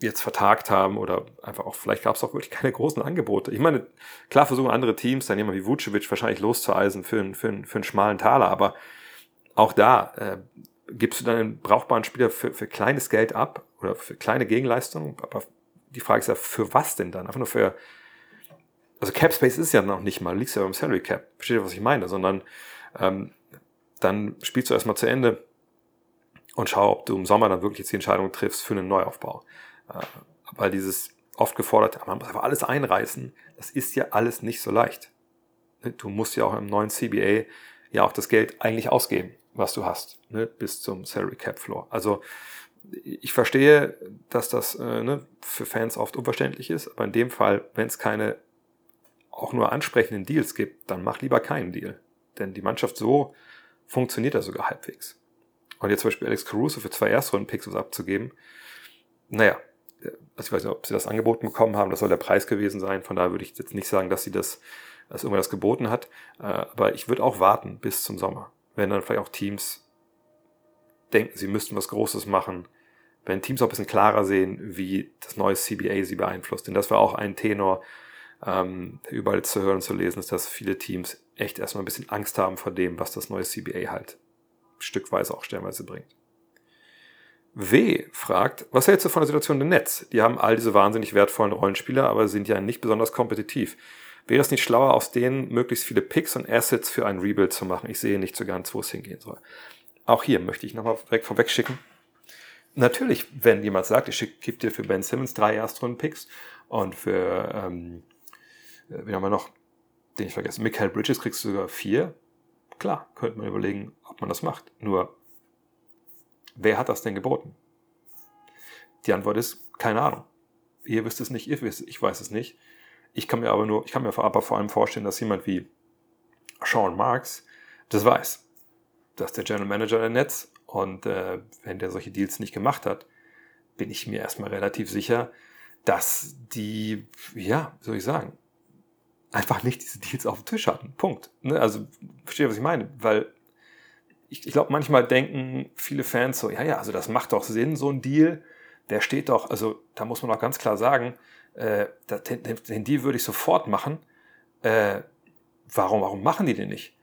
jetzt vertagt haben oder einfach auch, vielleicht gab es auch wirklich keine großen Angebote. Ich meine, klar versuchen andere Teams, dann jemand wie Vucevic wahrscheinlich loszueisen für einen, für einen, für einen schmalen Taler, aber auch da äh, gibst du dann einen brauchbaren Spieler für, für kleines Geld ab oder für kleine Gegenleistungen, aber die Frage ist ja, für was denn dann? Einfach nur für, also Cap Space ist ja noch nicht mal, liegst ja beim Salary Cap, versteht ihr, was ich meine, sondern ähm, dann spielst du erstmal zu Ende und schau, ob du im Sommer dann wirklich jetzt die Entscheidung triffst für einen Neuaufbau. Weil dieses oft gefordert, man muss einfach alles einreißen, das ist ja alles nicht so leicht. Ne, du musst ja auch im neuen CBA ja auch das Geld eigentlich ausgeben, was du hast, ne, bis zum Salary Cap Floor. Also ich verstehe, dass das äh, ne, für Fans oft unverständlich ist, aber in dem Fall, wenn es keine auch nur ansprechenden Deals gibt, dann mach lieber keinen Deal. Denn die Mannschaft so funktioniert ja sogar halbwegs. Und jetzt zum Beispiel Alex Caruso für zwei Erstrunden-Picks abzugeben, naja, also ich weiß nicht, ob sie das angeboten bekommen haben, das soll der Preis gewesen sein, von daher würde ich jetzt nicht sagen, dass sie das, dass irgendwas geboten hat, äh, aber ich würde auch warten bis zum Sommer, wenn dann vielleicht auch Teams denken, sie müssten was Großes machen, wenn Teams auch ein bisschen klarer sehen, wie das neue CBA sie beeinflusst, denn das war auch ein Tenor, ähm, überall zu hören und zu lesen, ist, dass viele Teams echt erstmal ein bisschen Angst haben vor dem, was das neue CBA halt stückweise auch stellenweise bringt. W fragt, was hältst du von der Situation im Netz? Die haben all diese wahnsinnig wertvollen Rollenspieler, aber sind ja nicht besonders kompetitiv. Wäre es nicht schlauer, aus denen möglichst viele Picks und Assets für ein Rebuild zu machen? Ich sehe nicht so ganz, wo es hingehen soll. Auch hier möchte ich nochmal weg vorweg schicken. Natürlich, wenn jemand sagt, ich gebe dir für Ben Simmons drei Erstrunden-Picks und für, ähm, äh, wie haben wir noch, den ich vergessen, Michael Bridges kriegst du sogar vier. Klar, könnte man überlegen, ob man das macht. Nur Wer hat das denn geboten? Die Antwort ist, keine Ahnung. Ihr wisst es nicht, ihr wisst ich weiß es nicht. Ich kann mir aber nur, ich kann mir aber vor allem vorstellen, dass jemand wie Sean Marks das weiß. Das ist der General Manager der Netz und äh, wenn der solche Deals nicht gemacht hat, bin ich mir erstmal relativ sicher, dass die, ja, soll ich sagen, einfach nicht diese Deals auf dem Tisch hatten. Punkt. Ne? Also, verstehe, was ich meine? Weil ich, ich glaube, manchmal denken viele Fans so, ja, ja, also das macht doch Sinn, so ein Deal. Der steht doch, also da muss man auch ganz klar sagen, äh, den, den Deal würde ich sofort machen. Äh, warum, warum machen die den nicht?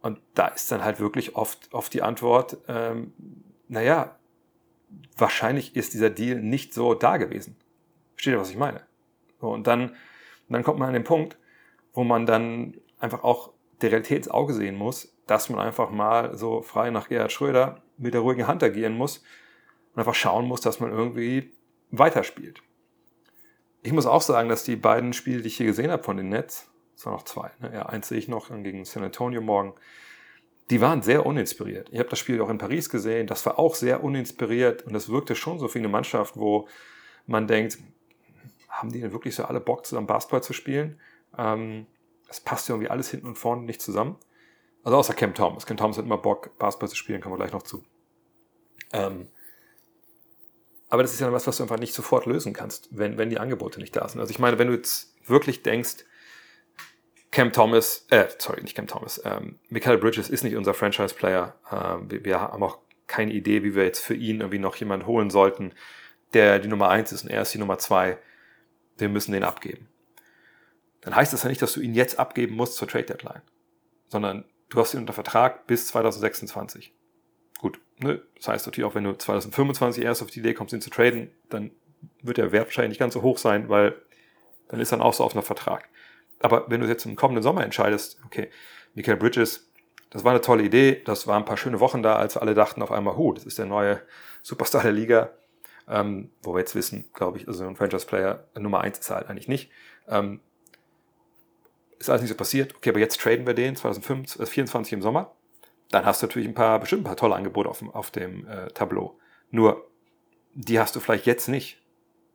Und da ist dann halt wirklich oft, oft die Antwort, ähm, naja, wahrscheinlich ist dieser Deal nicht so da gewesen. Versteht ihr, was ich meine? So, und dann, dann kommt man an den Punkt, wo man dann einfach auch der Realität ins Auge sehen muss, dass man einfach mal so frei nach Gerhard Schröder mit der ruhigen Hand agieren muss und einfach schauen muss, dass man irgendwie weiterspielt. Ich muss auch sagen, dass die beiden Spiele, die ich hier gesehen habe von den Nets, es waren noch zwei, ne? ja, eins sehe ich noch gegen San Antonio morgen, die waren sehr uninspiriert. Ich habe das Spiel auch in Paris gesehen, das war auch sehr uninspiriert und das wirkte schon so wie eine Mannschaft, wo man denkt, haben die denn wirklich so alle Bock zusammen Basketball zu spielen? Ähm, es passt irgendwie alles hinten und vorne nicht zusammen. Also außer Cam Thomas. Cam Thomas hat immer Bock, Basketball zu spielen, kommen wir gleich noch zu. Ähm, aber das ist ja was, was du einfach nicht sofort lösen kannst, wenn, wenn die Angebote nicht da sind. Also ich meine, wenn du jetzt wirklich denkst, Cam Thomas, äh, sorry, nicht Cam Thomas, ähm, Michael Bridges ist nicht unser Franchise-Player. Ähm, wir, wir, haben auch keine Idee, wie wir jetzt für ihn irgendwie noch jemanden holen sollten, der die Nummer eins ist und er ist die Nummer zwei. Wir müssen den abgeben. Dann heißt das ja nicht, dass du ihn jetzt abgeben musst zur Trade Deadline, sondern du hast ihn unter Vertrag bis 2026. Gut, ne? das heißt natürlich auch, wenn du 2025 erst auf die Idee kommst, ihn zu traden, dann wird der Wert wahrscheinlich nicht ganz so hoch sein, weil dann ist dann auch so auf einem Vertrag. Aber wenn du jetzt im kommenden Sommer entscheidest, okay, Michael Bridges Das war eine tolle Idee. Das waren ein paar schöne Wochen da, als alle dachten auf einmal, huh, das ist der neue Superstar der Liga. Ähm, wo wir jetzt wissen, glaube ich, also ein Franchise-Player Nummer eins ist er halt eigentlich nicht. Ähm, ist alles nicht so passiert. Okay, aber jetzt traden wir den 2024 im Sommer. Dann hast du natürlich ein paar, bestimmt ein paar tolle Angebote auf dem, auf dem äh, Tableau. Nur, die hast du vielleicht jetzt nicht,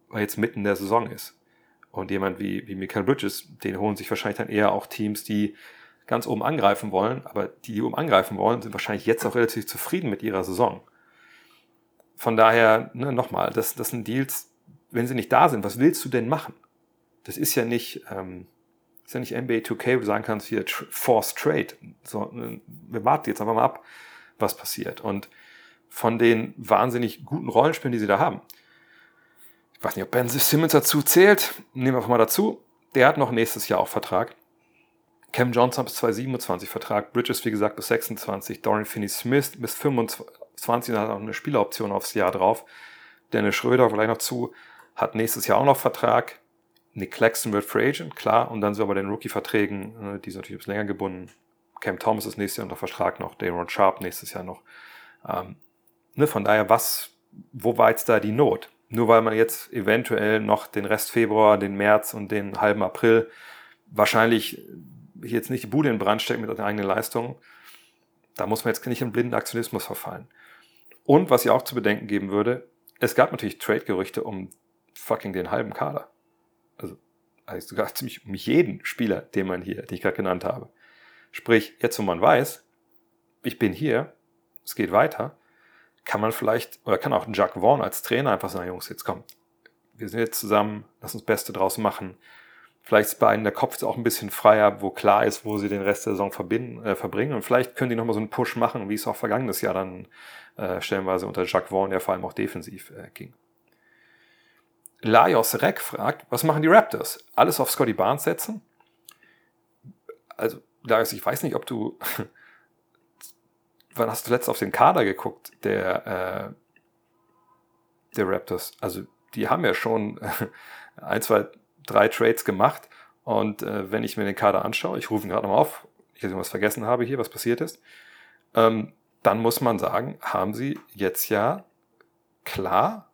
weil jetzt mitten der Saison ist. Und jemand wie, wie Michael Bridges, den holen sich wahrscheinlich dann eher auch Teams, die ganz oben angreifen wollen, aber die, die oben angreifen wollen, sind wahrscheinlich jetzt auch relativ zufrieden mit ihrer Saison. Von daher, ne, nochmal, das, das sind Deals, wenn sie nicht da sind, was willst du denn machen? Das ist ja nicht, ähm, ist ja nicht NBA 2K, wo du sagen kannst, hier Force Trade. So, ne, wir warten jetzt einfach mal ab, was passiert. Und von den wahnsinnig guten Rollenspielen, die sie da haben, ich weiß nicht, ob Ben Simmons dazu zählt, nehmen wir einfach mal dazu. Der hat noch nächstes Jahr auch Vertrag. Cam Johnson bis 2027 Vertrag, Bridges wie gesagt bis 26, Dorian Finney-Smith bis 25 und hat auch eine Spieleroption aufs Jahr drauf. Dennis Schröder vielleicht noch zu, hat nächstes Jahr auch noch Vertrag. Nick Claxton wird Free Agent, klar, und dann sind wir bei den Rookie-Verträgen, äh, die sind natürlich etwas länger gebunden. Cam Thomas ist nächstes Jahr unter Vertrag noch, Daron Sharp nächstes Jahr noch. Ähm, ne, von daher, was, wo war jetzt da die Not? Nur weil man jetzt eventuell noch den Rest Februar, den März und den halben April wahrscheinlich jetzt nicht die Bude in Brand steckt mit der eigenen Leistung, da muss man jetzt nicht in blinden Aktionismus verfallen. Und was ich auch zu bedenken geben würde, es gab natürlich Trade-Gerüchte um fucking den halben Kader. Also, also sogar *laughs* ziemlich um jeden Spieler, den man hier, den ich gerade genannt habe. Sprich, jetzt wo man weiß, ich bin hier, es geht weiter, kann man vielleicht, oder kann auch Jack Vaughn als Trainer einfach sagen, Jungs, jetzt kommt, wir sind jetzt zusammen, lass uns das Beste draus machen. Vielleicht ist bei ihnen der Kopf auch ein bisschen freier, wo klar ist, wo sie den Rest der Saison verbinden, äh, verbringen. Und vielleicht können die nochmal so einen Push machen, wie es auch vergangenes Jahr dann äh, stellenweise unter Jacques Vaughn, der vor allem auch defensiv äh, ging. Lajos Reck fragt, was machen die Raptors? Alles auf Scotty Barnes setzen? Also, Lajos, ich weiß nicht, ob du. *laughs* wann hast du letzt auf den Kader geguckt, der, äh, der Raptors? Also, die haben ja schon *laughs* ein, zwei drei Trades gemacht. Und äh, wenn ich mir den Kader anschaue, ich rufe ihn gerade mal auf, ich irgendwas vergessen habe hier, was passiert ist, ähm, dann muss man sagen, haben sie jetzt ja klar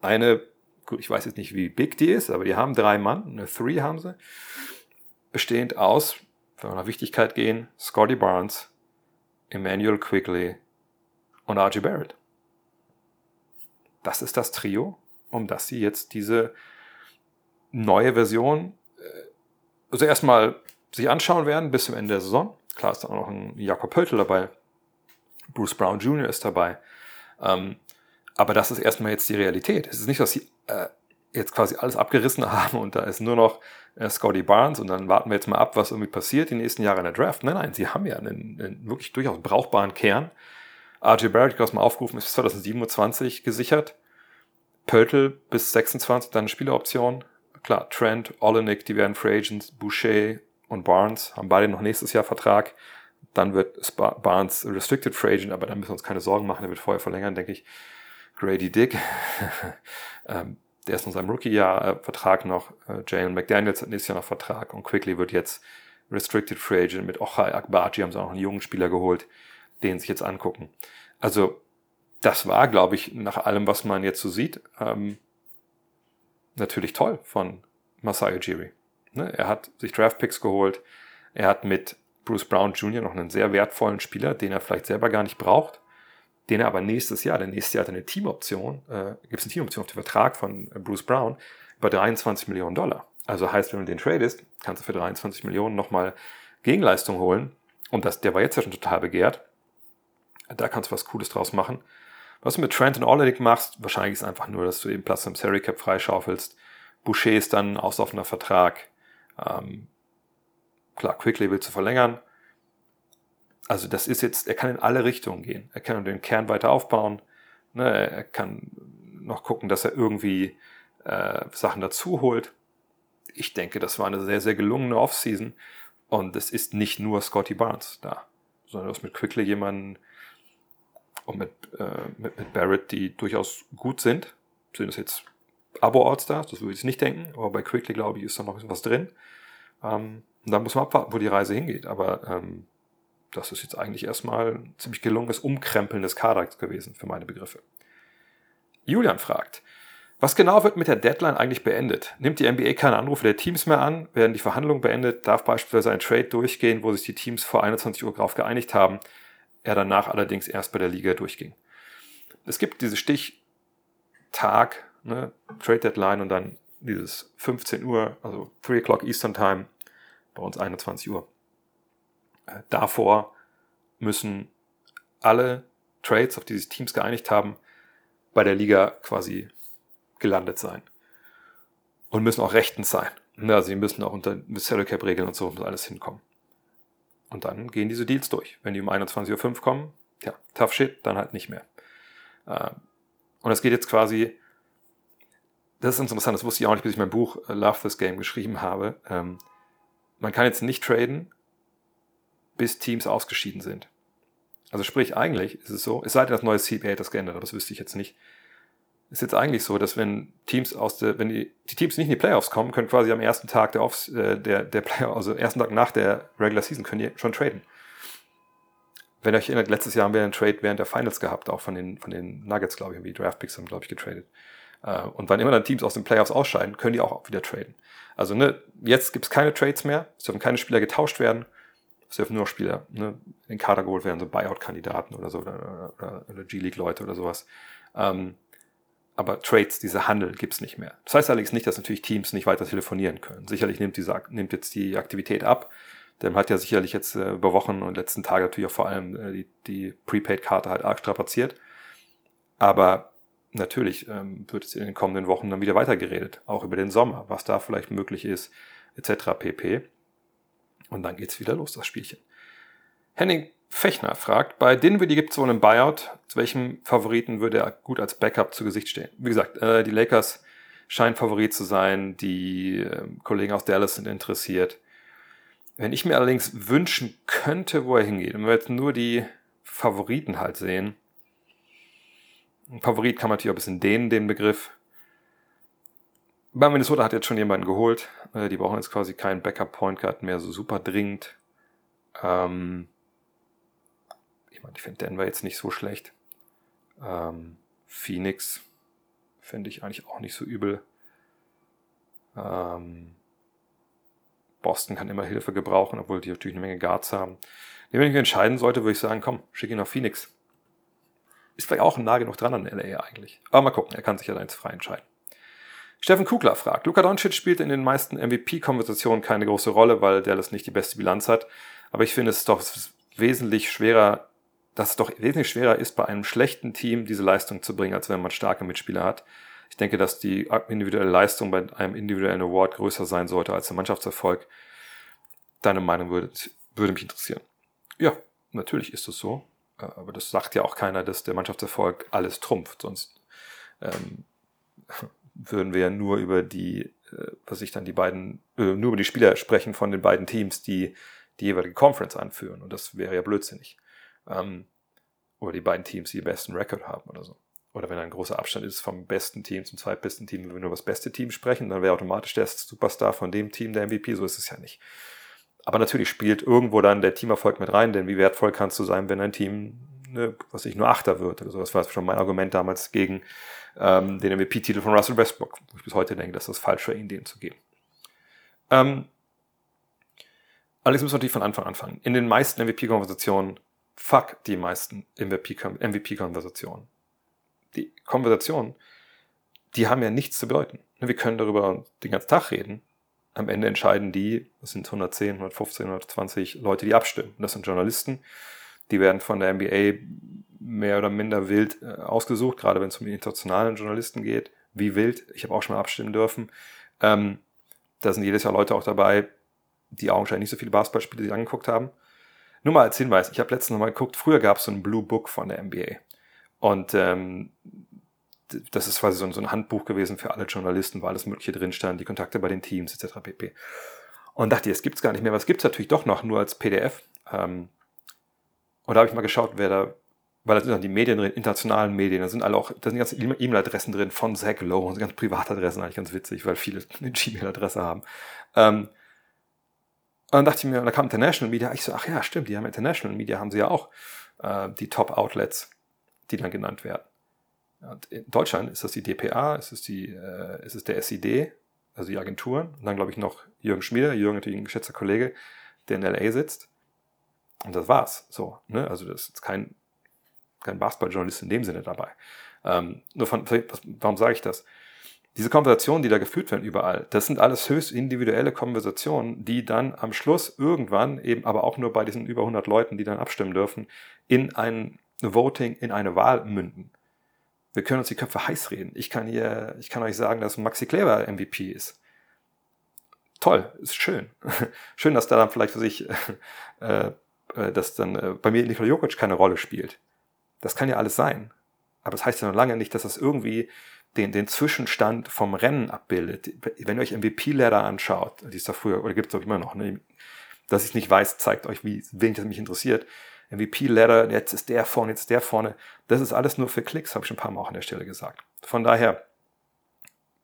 eine, gut, ich weiß jetzt nicht, wie big die ist, aber die haben drei Mann, eine Three haben sie, bestehend aus, wenn wir nach Wichtigkeit gehen, Scotty Barnes, Emmanuel Quigley und RG Barrett. Das ist das Trio, um das sie jetzt diese neue Version, äh, also erstmal sich anschauen werden bis zum Ende der Saison. Klar ist da auch noch ein Jakob Pöltl dabei. Bruce Brown Jr. ist dabei. Ähm, aber das ist erstmal jetzt die Realität. Es ist nicht, dass sie äh, jetzt quasi alles abgerissen *laughs* haben und da ist nur noch äh, Scotty Barnes und dann warten wir jetzt mal ab, was irgendwie passiert die nächsten Jahre in der Draft. Nein, nein, sie haben ja einen, einen wirklich durchaus brauchbaren Kern. RJ Barrett, ich es mal aufgerufen, ist 2027 gesichert. Pöltl bis 26, dann eine Spieleroption klar, Trent, Olenek, die werden Free Agents, Boucher und Barnes haben beide noch nächstes Jahr Vertrag. Dann wird Barnes Restricted Free Agent, aber da müssen wir uns keine Sorgen machen, der wird vorher verlängern, denke ich. Grady Dick, *laughs* ähm, der ist in seinem Rookie-Jahr äh, Vertrag noch. Äh, Jalen McDaniels hat nächstes Jahr noch Vertrag und Quickly wird jetzt Restricted Free Agent mit Ochai Akbaji, haben sie auch einen jungen Spieler geholt, den sich jetzt angucken. Also, das war, glaube ich, nach allem, was man jetzt so sieht, ähm, natürlich toll von Masai Ujiri. Ne? Er hat sich Draftpicks geholt. Er hat mit Bruce Brown Jr. noch einen sehr wertvollen Spieler, den er vielleicht selber gar nicht braucht, den er aber nächstes Jahr, denn nächstes Jahr hat er eine Teamoption, äh, gibt es eine Teamoption auf den Vertrag von äh, Bruce Brown über 23 Millionen Dollar. Also heißt, wenn du den tradest, kannst du für 23 Millionen nochmal Gegenleistung holen. Und das, der war jetzt ja schon total begehrt. Da kannst du was Cooles draus machen. Was du mit Trent und Olenek machst, wahrscheinlich ist einfach nur, dass du eben Platz im Salary Cap freischaufelst. Boucher ist dann auslaufender Vertrag. Ähm, klar, Quickly willst du verlängern. Also das ist jetzt, er kann in alle Richtungen gehen. Er kann den Kern weiter aufbauen. Ne, er kann noch gucken, dass er irgendwie äh, Sachen dazu holt. Ich denke, das war eine sehr, sehr gelungene Offseason. Und es ist nicht nur Scotty Barnes da, sondern du hast mit Quickly jemanden, und mit, äh, mit, mit Barrett, die durchaus gut sind. Sind das jetzt Abo-Allstars? Das würde ich nicht denken, aber bei Quickly, glaube ich, ist da noch ein bisschen was drin. Ähm, und dann muss man abwarten, wo die Reise hingeht. Aber ähm, das ist jetzt eigentlich erstmal ein ziemlich gelungenes Umkrempeln des Kaders gewesen für meine Begriffe. Julian fragt, was genau wird mit der Deadline eigentlich beendet? Nimmt die NBA keine Anrufe der Teams mehr an? Werden die Verhandlungen beendet? Darf beispielsweise ein Trade durchgehen, wo sich die Teams vor 21 Uhr darauf geeinigt haben, er danach allerdings erst bei der Liga durchging? Es gibt diese Stichtag, ne, Trade Deadline und dann dieses 15 Uhr, also 3 o'clock Eastern Time, bei uns 21 Uhr. Davor müssen alle Trades, auf die sich Teams geeinigt haben, bei der Liga quasi gelandet sein. Und müssen auch rechtens sein. Also sie müssen auch unter Salary Cap Regeln und so muss alles hinkommen. Und dann gehen diese Deals durch. Wenn die um 21.05 Uhr kommen, ja, tough shit, dann halt nicht mehr. Ähm, und es geht jetzt quasi, das ist interessant, das wusste ich auch nicht, bis ich mein Buch äh, Love This Game geschrieben habe. Ähm, man kann jetzt nicht traden, bis Teams ausgeschieden sind. Also sprich, eigentlich ist es so, es sei denn, das neue CBA hat das geändert, aber das wüsste ich jetzt nicht ist jetzt eigentlich so, dass wenn Teams aus der, wenn die, die Teams nicht in die Playoffs kommen, können quasi am ersten Tag der Offs, äh, der, der Playoff, also ersten Tag nach der Regular Season können die schon traden. Wenn ihr euch erinnert, letztes Jahr haben wir einen Trade während der Finals gehabt, auch von den, von den Nuggets, glaube ich, wie Draftpicks haben, glaube ich, getradet. Äh, und wann immer dann Teams aus den Playoffs ausscheiden, können die auch wieder traden. Also ne, jetzt gibt's keine Trades mehr, es dürfen keine Spieler getauscht werden, es dürfen nur Spieler ne, in den Kader geholt werden, so Buyout-Kandidaten oder so, oder, oder, oder G-League-Leute oder sowas. Ähm, aber Trades, dieser Handel gibt's nicht mehr. Das heißt allerdings nicht, dass natürlich Teams nicht weiter telefonieren können. Sicherlich nimmt, diese, nimmt jetzt die Aktivität ab. Man hat ja sicherlich jetzt äh, über Wochen und letzten Tage natürlich auch vor allem äh, die, die Prepaid-Karte halt arg strapaziert. Aber natürlich ähm, wird es in den kommenden Wochen dann wieder weitergeredet, auch über den Sommer, was da vielleicht möglich ist, etc. pp. Und dann geht's wieder los, das Spielchen. Henning Fechner fragt, bei Dinwiddie gibt es wohl einen Buyout. Zu welchem Favoriten würde er gut als Backup zu Gesicht stehen? Wie gesagt, äh, die Lakers scheinen Favorit zu sein. Die äh, Kollegen aus Dallas sind interessiert. Wenn ich mir allerdings wünschen könnte, wo er hingeht, und wir jetzt nur die Favoriten halt sehen, ein Favorit kann man natürlich auch ein bisschen dehnen, den Begriff. Bei Minnesota hat jetzt schon jemanden geholt. Äh, die brauchen jetzt quasi keinen Backup-Point Guard mehr so super dringend. Ähm, ich meine, ich finde Denver jetzt nicht so schlecht. Ähm, Phoenix finde ich eigentlich auch nicht so übel. Ähm, Boston kann immer Hilfe gebrauchen, obwohl die natürlich eine Menge Guards haben. Wenn ich mich entscheiden sollte, würde ich sagen, komm, schick ihn nach Phoenix. Ist vielleicht auch nah genug dran an LA eigentlich. Aber mal gucken, er kann sich ja da jetzt frei entscheiden. Steffen Kugler fragt, Luka Doncic spielt in den meisten MVP-Konversationen keine große Rolle, weil Dallas nicht die beste Bilanz hat. Aber ich finde es doch wesentlich schwerer, dass es doch wesentlich schwerer ist, bei einem schlechten Team diese Leistung zu bringen, als wenn man starke Mitspieler hat. Ich denke, dass die individuelle Leistung bei einem individuellen Award größer sein sollte als der Mannschaftserfolg. Deine Meinung würde, würde mich interessieren. Ja, natürlich ist es so. Aber das sagt ja auch keiner, dass der Mannschaftserfolg alles trumpft. Sonst ähm, würden wir ja nur über die, äh, was ich dann die beiden, äh, nur über die Spieler sprechen von den beiden Teams, die die jeweilige Conference anführen. Und das wäre ja blödsinnig. Ähm, oder die beiden Teams, die den besten Rekord haben oder so. Oder wenn ein großer Abstand ist vom besten Team zum zweitbesten Team, wenn wir nur über das beste Team sprechen, dann wäre automatisch der Superstar von dem Team der MVP. So ist es ja nicht. Aber natürlich spielt irgendwo dann der Teamerfolg mit rein, denn wie wertvoll kannst du sein, wenn ein Team, ne, was ich nur Achter wird oder so. Das war schon mein Argument damals gegen ähm, den MVP-Titel von Russell Westbrook, wo ich bis heute denke, dass das falsch für ihn, den zu geben. Ähm, allerdings müssen wir natürlich von Anfang anfangen. In den meisten MVP-Konversationen fuck die meisten MVP-Konversationen. Die Konversationen, die haben ja nichts zu bedeuten. Wir können darüber den ganzen Tag reden. Am Ende entscheiden die, das sind 110, 115, 120 Leute, die abstimmen. Das sind Journalisten. Die werden von der NBA mehr oder minder wild äh, ausgesucht, gerade wenn es um die internationalen Journalisten geht. Wie wild. Ich habe auch schon mal abstimmen dürfen. Ähm, da sind jedes Jahr Leute auch dabei, die augenscheinlich nicht so viele Basketballspiele sich angeguckt haben. Nur mal als Hinweis, ich habe letztens noch mal geguckt, früher gab es so ein Blue Book von der NBA. Und ähm, das ist quasi so ein, so ein, Handbuch gewesen für alle Journalisten, wo alles Mögliche drin stand, die Kontakte bei den Teams etc. pp. Und dachte, es gibt es gar nicht mehr, es gibt es natürlich doch noch, nur als PDF. Ähm, und da habe ich mal geschaut, wer da, weil da sind dann die Medien drin, internationalen Medien, da sind alle auch, da sind ganze E-Mail-Adressen drin von Zach Lowe, und ganz Privatadressen, eigentlich ganz witzig, weil viele *laughs* eine Gmail-Adresse haben. Ähm, dann dachte ich mir, und da kam International Media, ich so, ach ja, stimmt, die haben International Media, haben sie ja auch äh, die Top-Outlets, die dann genannt werden. Und in Deutschland ist das die DPA, ist es, die, äh, ist es der SID, also die Agenturen. Und dann glaube ich noch Jürgen Schmieder, Jürgen natürlich ein geschätzter Kollege, der in LA sitzt. Und das war's. So, ne? Also das ist kein, kein Basketballjournalist in dem Sinne dabei. Ähm, nur von, warum sage ich das? Diese Konversationen, die da geführt werden überall, das sind alles höchst individuelle Konversationen, die dann am Schluss irgendwann eben aber auch nur bei diesen über 100 Leuten, die dann abstimmen dürfen, in ein Voting, in eine Wahl münden. Wir können uns die Köpfe heiß reden. Ich kann hier, ich kann euch sagen, dass Maxi Kleber MVP ist. Toll, ist schön. *laughs* schön, dass da dann vielleicht für sich, *laughs* äh, äh, dass dann äh, bei mir Nikola Jokic keine Rolle spielt. Das kann ja alles sein. Aber das heißt ja noch lange nicht, dass das irgendwie den, den Zwischenstand vom Rennen abbildet. Wenn ihr euch MVP-Ladder anschaut, die ist da früher, oder gibt es auch immer noch, ne? dass ich nicht weiß, zeigt euch, wie wenig das mich interessiert. MVP-Ladder, jetzt ist der vorne, jetzt ist der vorne. Das ist alles nur für Klicks, habe ich schon ein paar Mal auch an der Stelle gesagt. Von daher,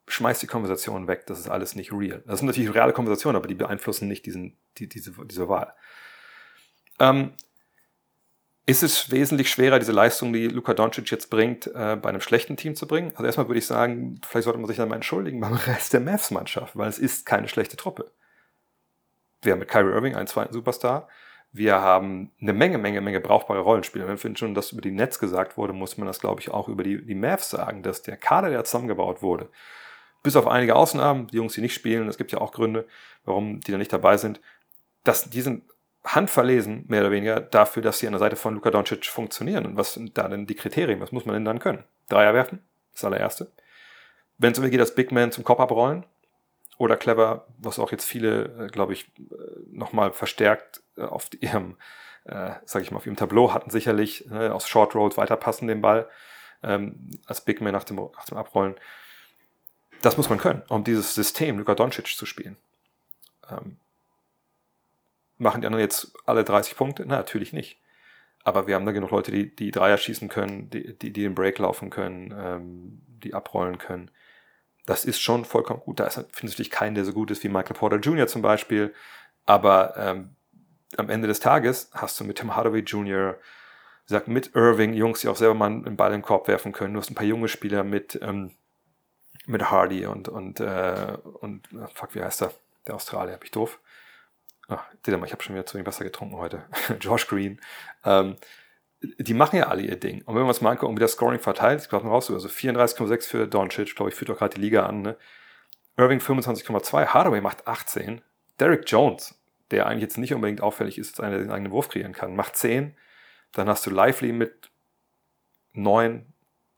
schmeißt die Konversation weg, das ist alles nicht real. Das sind natürlich reale Konversationen, aber die beeinflussen nicht diesen, die, diese, diese Wahl. Ähm, ist es wesentlich schwerer, diese Leistung, die Luka Doncic jetzt bringt, äh, bei einem schlechten Team zu bringen? Also erstmal würde ich sagen, vielleicht sollte man sich dann mal entschuldigen beim *laughs* Rest der Mavs-Mannschaft, weil es ist keine schlechte Truppe. Wir haben mit Kyrie Irving einen zweiten Superstar. Wir haben eine Menge, Menge, Menge brauchbare Rollenspieler. Wenn wir schon das über die Netz gesagt wurde, muss man das, glaube ich, auch über die, die Mavs sagen, dass der Kader, der zusammengebaut wurde, bis auf einige Ausnahmen, die Jungs, die nicht spielen, es gibt ja auch Gründe, warum die da nicht dabei sind, dass die sind handverlesen, mehr oder weniger, dafür, dass sie an der Seite von Luka Doncic funktionieren. Und was sind da denn die Kriterien? Was muss man denn dann können? Dreier werfen, das allererste. Wenn es um geht, das Big Man zum Kopf abrollen, oder clever, was auch jetzt viele, äh, glaube ich, äh, nochmal verstärkt äh, auf ihrem, äh, sag ich mal, auf ihrem Tableau hatten sicherlich äh, aus Short Rolls weiterpassen den Ball ähm, als Big Man nach dem, nach dem Abrollen. Das muss man können, um dieses System Luka Doncic zu spielen. Ähm, machen die anderen jetzt alle 30 Punkte? Na, natürlich nicht. Aber wir haben da genug Leute, die, die Dreier schießen können, die, die, die den Break laufen können, ähm, die abrollen können das ist schon vollkommen gut. Da ist natürlich kein, der so gut ist wie Michael Porter Jr. zum Beispiel. Aber ähm, am Ende des Tages hast du mit Tim Hardaway Jr., sagt mit Irving, Jungs, die auch selber mal einen Ball im Korb werfen können. Du hast ein paar junge Spieler mit, ähm, mit Hardy und, und, äh, und fuck, wie heißt er? Der Australier, hab ich doof. Ach, mal, ich habe schon wieder zu wenig Wasser getrunken heute. *laughs* Josh Green. Ähm, die machen ja alle ihr Ding. Und wenn wir uns mal angucken, wie das Scoring verteilt, ich glaube raus, also 34,6 für Doncic, glaube ich, führt doch gerade die Liga an, ne? Irving 25,2, Hardaway macht 18, Derek Jones, der eigentlich jetzt nicht unbedingt auffällig ist, dass einer den eigenen Wurf kreieren kann, macht 10. Dann hast du Lively mit 9,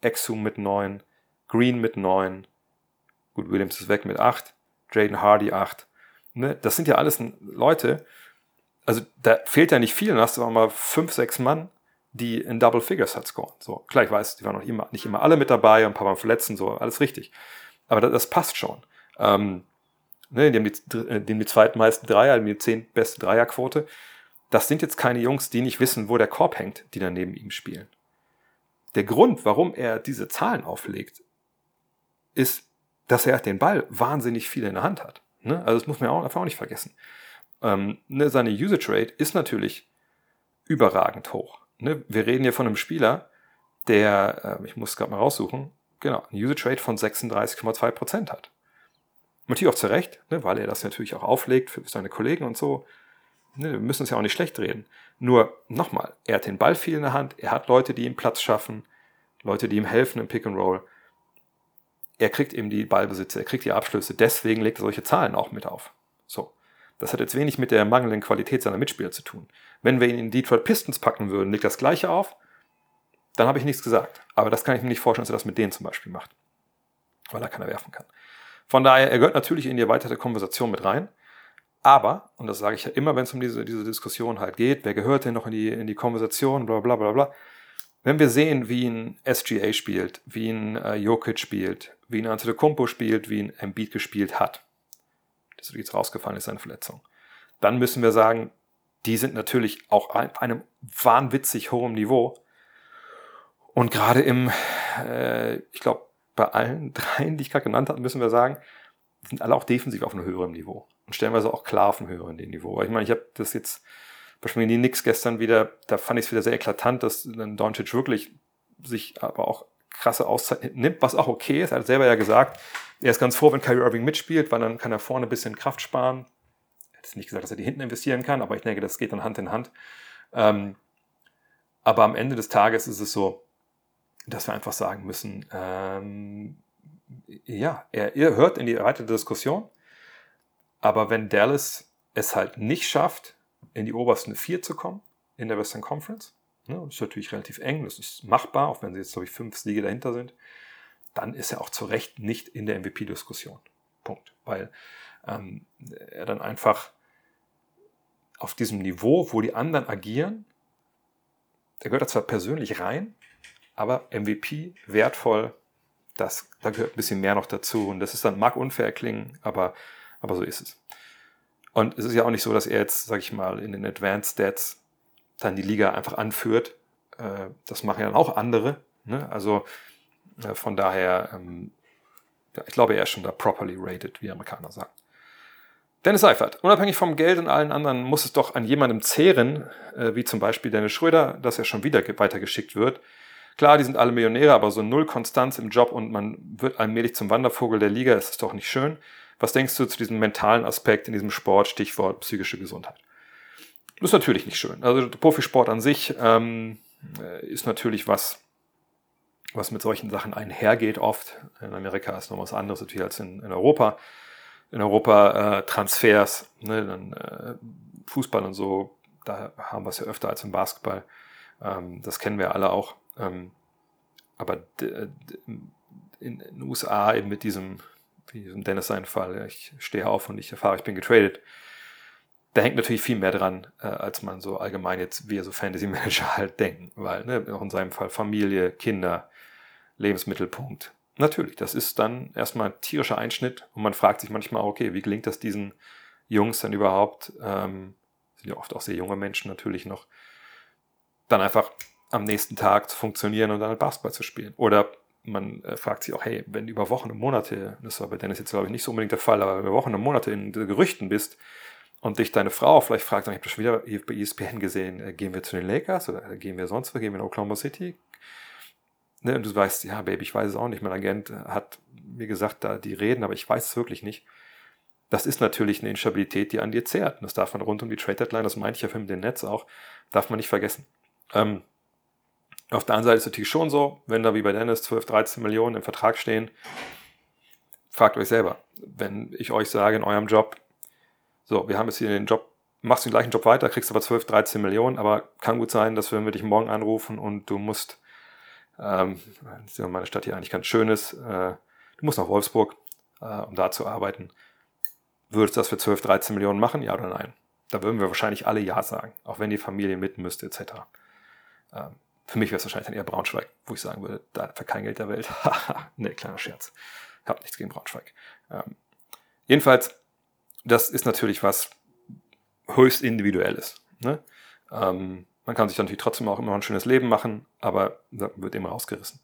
Exum mit 9, Green mit 9, gut, Williams ist weg mit 8, Jaden Hardy 8. Ne? Das sind ja alles Leute, also da fehlt ja nicht viel, dann hast du auch mal 5, 6 Mann, die in Double Figures hat scoren. So, klar, ich weiß, die waren noch immer, nicht immer alle mit dabei, ein paar waren verletzt so, alles richtig. Aber das, das passt schon. Ähm, ne, die haben die, äh, die, haben die zweitmeisten Dreier, die zehn beste Dreierquote. Das sind jetzt keine Jungs, die nicht wissen, wo der Korb hängt, die dann neben ihm spielen. Der Grund, warum er diese Zahlen auflegt, ist, dass er den Ball wahnsinnig viel in der Hand hat. Ne? Also das muss man auch, einfach auch nicht vergessen. Ähm, ne, seine Usage Rate ist natürlich überragend hoch ne, wir reden hier von einem Spieler, der, äh, ich muss es gerade mal raussuchen, genau, eine Usage Rate von 36,2% hat. Natürlich auch zu Recht, ne, weil er das natürlich auch auflegt für seine Kollegen und so. Ne, wir müssen es ja auch nicht schlecht reden. Nur, nochmal, er hat den Ball viel in der Hand, er hat Leute, die ihm Platz schaffen, Leute, die ihm helfen im Pick and Roll. Er kriegt eben die Ballbesitze, er kriegt die Abschlüsse, deswegen legt er solche Zahlen auch mit auf. So. Das hat jetzt wenig mit der mangelnden Qualität seiner Mitspieler zu tun. Wenn wir ihn in Detroit Pistons packen würden, legt das Gleiche auf, dann habe ich nichts gesagt. Aber das kann ich mir nicht vorstellen, dass er das mit denen zum Beispiel macht. Weil er keiner werfen kann. Von daher, er gehört natürlich in die erweiterte Konversation mit rein. Aber, und das sage ich ja immer, wenn es um diese, diese Diskussion halt geht, wer gehört denn noch in die, in die Konversation, bla bla bla bla. Wenn wir sehen, wie ein SGA spielt, wie ein äh, Jokic spielt, wie ein Antetokounmpo spielt, wie ein Embiid gespielt hat, das jetzt rausgefallen ist, seine Verletzung. Dann müssen wir sagen, die sind natürlich auch auf einem wahnwitzig hohen Niveau. Und gerade im, äh, ich glaube, bei allen *laughs* dreien, die ich gerade genannt habe, müssen wir sagen, sind alle auch defensiv auf einem höheren Niveau. und stellenweise auch klar auf einem höheren Niveau. Ich meine, ich habe das jetzt beispielsweise die Knicks gestern wieder, da fand ich es wieder sehr eklatant, dass dann Doncic wirklich sich aber auch krasse Auszeit nimmt, was auch okay ist. Er hat selber ja gesagt, er ist ganz froh, wenn Kyrie Irving mitspielt, weil dann kann er vorne ein bisschen Kraft sparen. Er hat jetzt nicht gesagt, dass er die hinten investieren kann, aber ich denke, das geht dann Hand in Hand. Ähm, aber am Ende des Tages ist es so, dass wir einfach sagen müssen, ähm, ja, er, ihr hört in die erweiterte Diskussion, aber wenn Dallas es halt nicht schafft, in die obersten vier zu kommen in der Western Conference, ne, ist natürlich relativ eng, das ist machbar, auch wenn sie jetzt, glaube ich, fünf Siege dahinter sind, dann ist er auch zu Recht nicht in der MVP-Diskussion. Punkt. Weil ähm, er dann einfach auf diesem Niveau, wo die anderen agieren, er gehört da zwar persönlich rein, aber MVP, wertvoll, das, da gehört ein bisschen mehr noch dazu. Und das ist dann, mag unfair klingen, aber, aber so ist es. Und es ist ja auch nicht so, dass er jetzt, sag ich mal, in den Advanced Stats dann die Liga einfach anführt. Äh, das machen ja dann auch andere. Ne? Also äh, von daher, ähm, ich glaube, er ist schon da properly rated, wie Amerikaner sagen. Dennis Seifert, unabhängig vom Geld und allen anderen muss es doch an jemandem zehren, äh, wie zum Beispiel Dennis Schröder, dass er schon wieder weitergeschickt wird. Klar, die sind alle Millionäre, aber so null Konstanz im Job und man wird allmählich zum Wandervogel der Liga, ist es doch nicht schön. Was denkst du zu diesem mentalen Aspekt in diesem Sport, Stichwort psychische Gesundheit? Das ist natürlich nicht schön. Also Profisport an sich ähm, äh, ist natürlich was, was mit solchen Sachen einhergeht oft. In Amerika ist noch was anderes natürlich als in, in Europa. In Europa äh, Transfers, ne, dann äh, Fußball und so, da haben wir es ja öfter als im Basketball. Ähm, das kennen wir alle auch. Ähm, aber in den USA eben mit diesem, diesem Dennis seinen Fall, ich stehe auf und ich erfahre, ich bin getradet, da hängt natürlich viel mehr dran, äh, als man so allgemein jetzt, wir so Fantasy Manager *laughs* halt denken, weil ne, auch in seinem Fall Familie, Kinder, Lebensmittelpunkt. Natürlich, das ist dann erstmal ein tierischer Einschnitt und man fragt sich manchmal, okay, wie gelingt das diesen Jungs dann überhaupt, ähm, sind ja oft auch sehr junge Menschen natürlich noch, dann einfach am nächsten Tag zu funktionieren und dann halt Basketball zu spielen. Oder man äh, fragt sich auch, hey, wenn über Wochen und Monate, das war bei Dennis jetzt glaube ich nicht so unbedingt der Fall, aber über Wochen und Monate in Gerüchten bist und dich deine Frau vielleicht fragt, ich habe das schon wieder bei ESPN gesehen, äh, gehen wir zu den Lakers oder gehen wir sonst wo, gehen wir in Oklahoma City? Ne, und du weißt, ja, Baby, ich weiß es auch nicht. Mein Agent hat mir gesagt, da die reden, aber ich weiß es wirklich nicht. Das ist natürlich eine Instabilität, die an dir zehrt. Und das darf man rund um die Trade Deadline, das meinte ich ja für den Netz auch, darf man nicht vergessen. Ähm, auf der anderen Seite ist es natürlich schon so, wenn da wie bei Dennis 12, 13 Millionen im Vertrag stehen, fragt euch selber, wenn ich euch sage in eurem Job, so, wir haben jetzt hier den Job, machst den gleichen Job weiter, kriegst aber 12, 13 Millionen, aber kann gut sein, dass wir dich morgen anrufen und du musst, ähm, meine Stadt hier eigentlich ganz schön ist, äh, du musst nach Wolfsburg, äh, um da zu arbeiten. Würdest du das für 12, 13 Millionen machen, ja oder nein? Da würden wir wahrscheinlich alle Ja sagen, auch wenn die Familie mit müsste, etc. Ähm, für mich wäre es wahrscheinlich dann eher Braunschweig, wo ich sagen würde, da für kein Geld der Welt. *laughs* ne, kleiner Scherz. Hab nichts gegen Braunschweig. Ähm, jedenfalls, das ist natürlich was höchst individuelles. Ne? Ähm, man kann sich natürlich trotzdem auch immer ein schönes Leben machen, aber wird immer ausgerissen.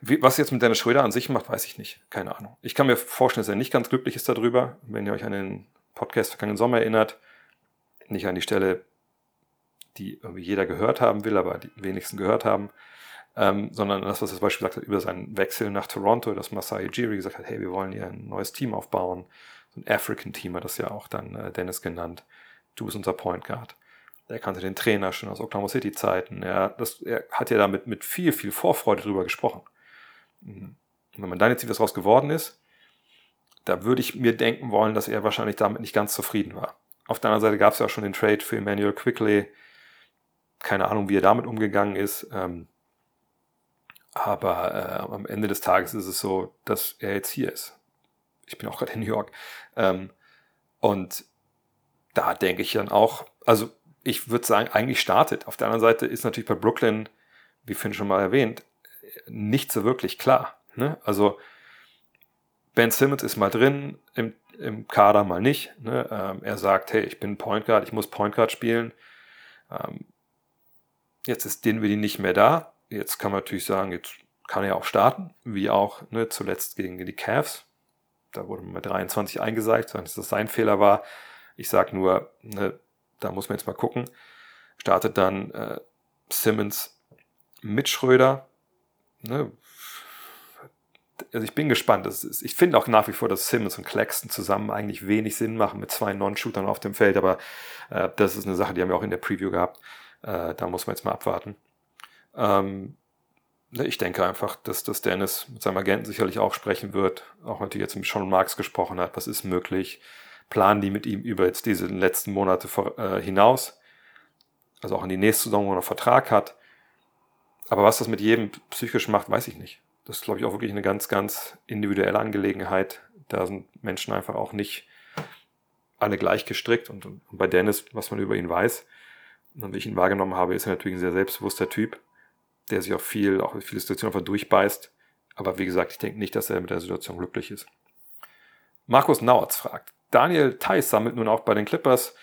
Wie, was jetzt mit Dennis Schröder an sich macht, weiß ich nicht. Keine Ahnung. Ich kann mir vorstellen, dass er nicht ganz glücklich ist darüber. Wenn ihr euch an den Podcast vergangenen Sommer erinnert, nicht an die Stelle, die irgendwie jeder gehört haben will, aber die wenigsten gehört haben, ähm, sondern das, was er zum Beispiel gesagt hat über seinen Wechsel nach Toronto, dass Masai Ujiri gesagt hat, hey, wir wollen hier ein neues Team aufbauen. So ein African-Team hat das ja auch dann äh, Dennis genannt. Du bist unser Point Guard. Er kannte den Trainer schon aus Oklahoma City-Zeiten. Er, er hat ja damit mit viel, viel Vorfreude drüber gesprochen. Mhm. Und wenn man dann jetzt sieht, was daraus geworden ist, da würde ich mir denken wollen, dass er wahrscheinlich damit nicht ganz zufrieden war. Auf der anderen Seite gab es ja auch schon den Trade für Emmanuel Quickly, keine Ahnung, wie er damit umgegangen ist. Ähm, aber äh, am Ende des Tages ist es so, dass er jetzt hier ist. Ich bin auch gerade in New York. Ähm, und da denke ich dann auch, also ich würde sagen, eigentlich startet. Auf der anderen Seite ist natürlich bei Brooklyn, wie Finn schon mal erwähnt, nicht so wirklich klar. Ne? Also Ben Simmons ist mal drin im, im Kader, mal nicht. Ne? Ähm, er sagt, hey, ich bin Point Guard, ich muss Point Guard spielen. Ähm, Jetzt ist Dinwiddie nicht mehr da. Jetzt kann man natürlich sagen, jetzt kann er auch starten, wie auch ne, zuletzt gegen die Cavs. da wurde mit 23 eingeseicht, dass das sein Fehler war. Ich sage nur, ne, da muss man jetzt mal gucken. Startet dann äh, Simmons mit Schröder. Ne? Also ich bin gespannt. Ist, ich finde auch nach wie vor, dass Simmons und Claxton zusammen eigentlich wenig Sinn machen mit zwei Non-Shootern auf dem Feld, aber äh, das ist eine Sache, die haben wir auch in der Preview gehabt. Äh, da muss man jetzt mal abwarten. Ähm, ne, ich denke einfach, dass, dass Dennis mit seinem Agenten sicherlich auch sprechen wird, auch natürlich jetzt mit Sean Marks gesprochen hat, was ist möglich, planen die mit ihm über jetzt diese letzten Monate vor, äh, hinaus, also auch in die nächste Saison, wo er noch Vertrag hat. Aber was das mit jedem psychisch macht, weiß ich nicht. Das ist, glaube ich, auch wirklich eine ganz, ganz individuelle Angelegenheit. Da sind Menschen einfach auch nicht alle gleich gestrickt. Und, und bei Dennis, was man über ihn weiß, und wie ich ihn wahrgenommen habe, ist er natürlich ein sehr selbstbewusster Typ, der sich auch viel, auch viele Situationen einfach durchbeißt. Aber wie gesagt, ich denke nicht, dass er mit der Situation glücklich ist. Markus Nauertz fragt, Daniel Theiss sammelt nun auch bei den Clippers,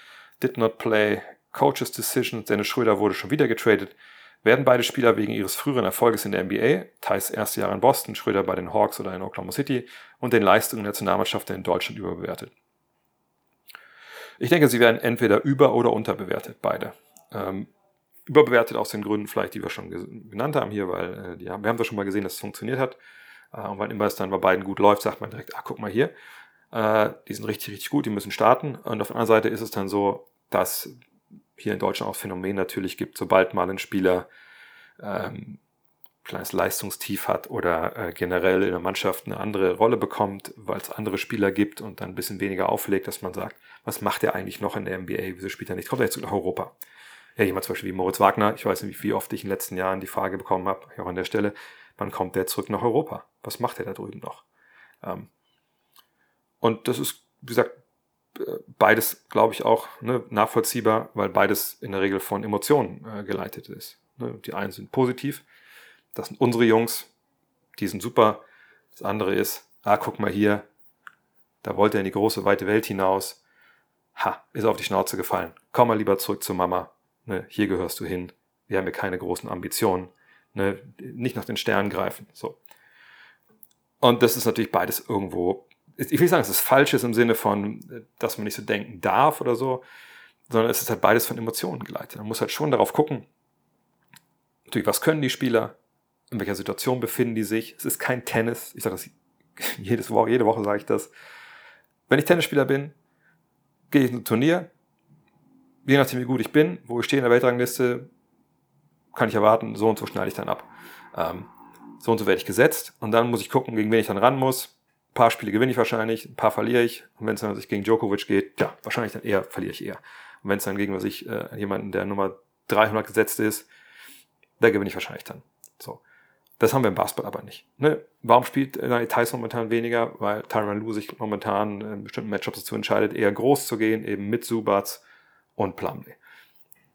did not play, Coaches Decision, Dennis Schröder wurde schon wieder getradet. Werden beide Spieler wegen ihres früheren Erfolges in der NBA, Theiss erste Jahr in Boston, Schröder bei den Hawks oder in Oklahoma City und den Leistungen der Nationalmannschaft in Deutschland überbewertet? Ich denke, sie werden entweder über- oder unterbewertet, beide. Ähm, überbewertet aus den Gründen vielleicht, die wir schon genannt haben hier, weil äh, haben, wir haben das schon mal gesehen, dass es funktioniert hat. Äh, und weil immer es dann bei beiden gut läuft, sagt man direkt, ach guck mal hier, äh, die sind richtig, richtig gut, die müssen starten. Und auf der anderen Seite ist es dann so, dass hier in Deutschland auch Phänomen natürlich gibt, sobald mal ein Spieler ähm, kleines Leistungstief hat oder äh, generell in der Mannschaft eine andere Rolle bekommt, weil es andere Spieler gibt und dann ein bisschen weniger auflegt, dass man sagt, was macht er eigentlich noch in der NBA, wieso spielt er nicht, kommt er jetzt nach Europa? Ja, jemand zum Beispiel wie Moritz Wagner, ich weiß nicht, wie oft ich in den letzten Jahren die Frage bekommen habe, auch an der Stelle, wann kommt der zurück nach Europa? Was macht er da drüben noch? Ähm, und das ist, wie gesagt, beides, glaube ich, auch ne, nachvollziehbar, weil beides in der Regel von Emotionen äh, geleitet ist. Ne? Die einen sind positiv, das sind unsere Jungs, die sind super. Das andere ist, ah, guck mal hier, da wollte er in die große, weite Welt hinaus. Ha, ist auf die Schnauze gefallen. Komm mal lieber zurück zu Mama. Ne, hier gehörst du hin. Wir haben ja keine großen Ambitionen. Ne, nicht nach den Sternen greifen. So. Und das ist natürlich beides irgendwo. Ich will nicht sagen, es falsch ist im Sinne von, dass man nicht so denken darf oder so, sondern es ist halt beides von Emotionen geleitet. Man muss halt schon darauf gucken, natürlich, was können die Spieler, in welcher Situation befinden die sich. Es ist kein Tennis. Ich sage das *laughs* jedes Woche, jede Woche sage ich das. Wenn ich Tennisspieler bin, gehe ich in ein Turnier, je nachdem wie gut ich bin, wo ich stehe in der Weltrangliste, kann ich erwarten, so und so schneide ich dann ab. Ähm, so und so werde ich gesetzt und dann muss ich gucken, gegen wen ich dann ran muss. Ein paar Spiele gewinne ich wahrscheinlich, ein paar verliere ich. Und wenn es dann sich gegen Djokovic geht, ja, wahrscheinlich dann eher verliere ich eher. Und wenn es dann gegen was ich äh, jemanden, der Nummer 300 gesetzt ist, da gewinne ich wahrscheinlich dann. So. Das haben wir im Basketball aber nicht. Ne? Warum spielt äh, Tyson momentan weniger? Weil Tyron Lue sich momentan in bestimmten Matchups dazu entscheidet, eher groß zu gehen, eben mit Subats und Plumlee.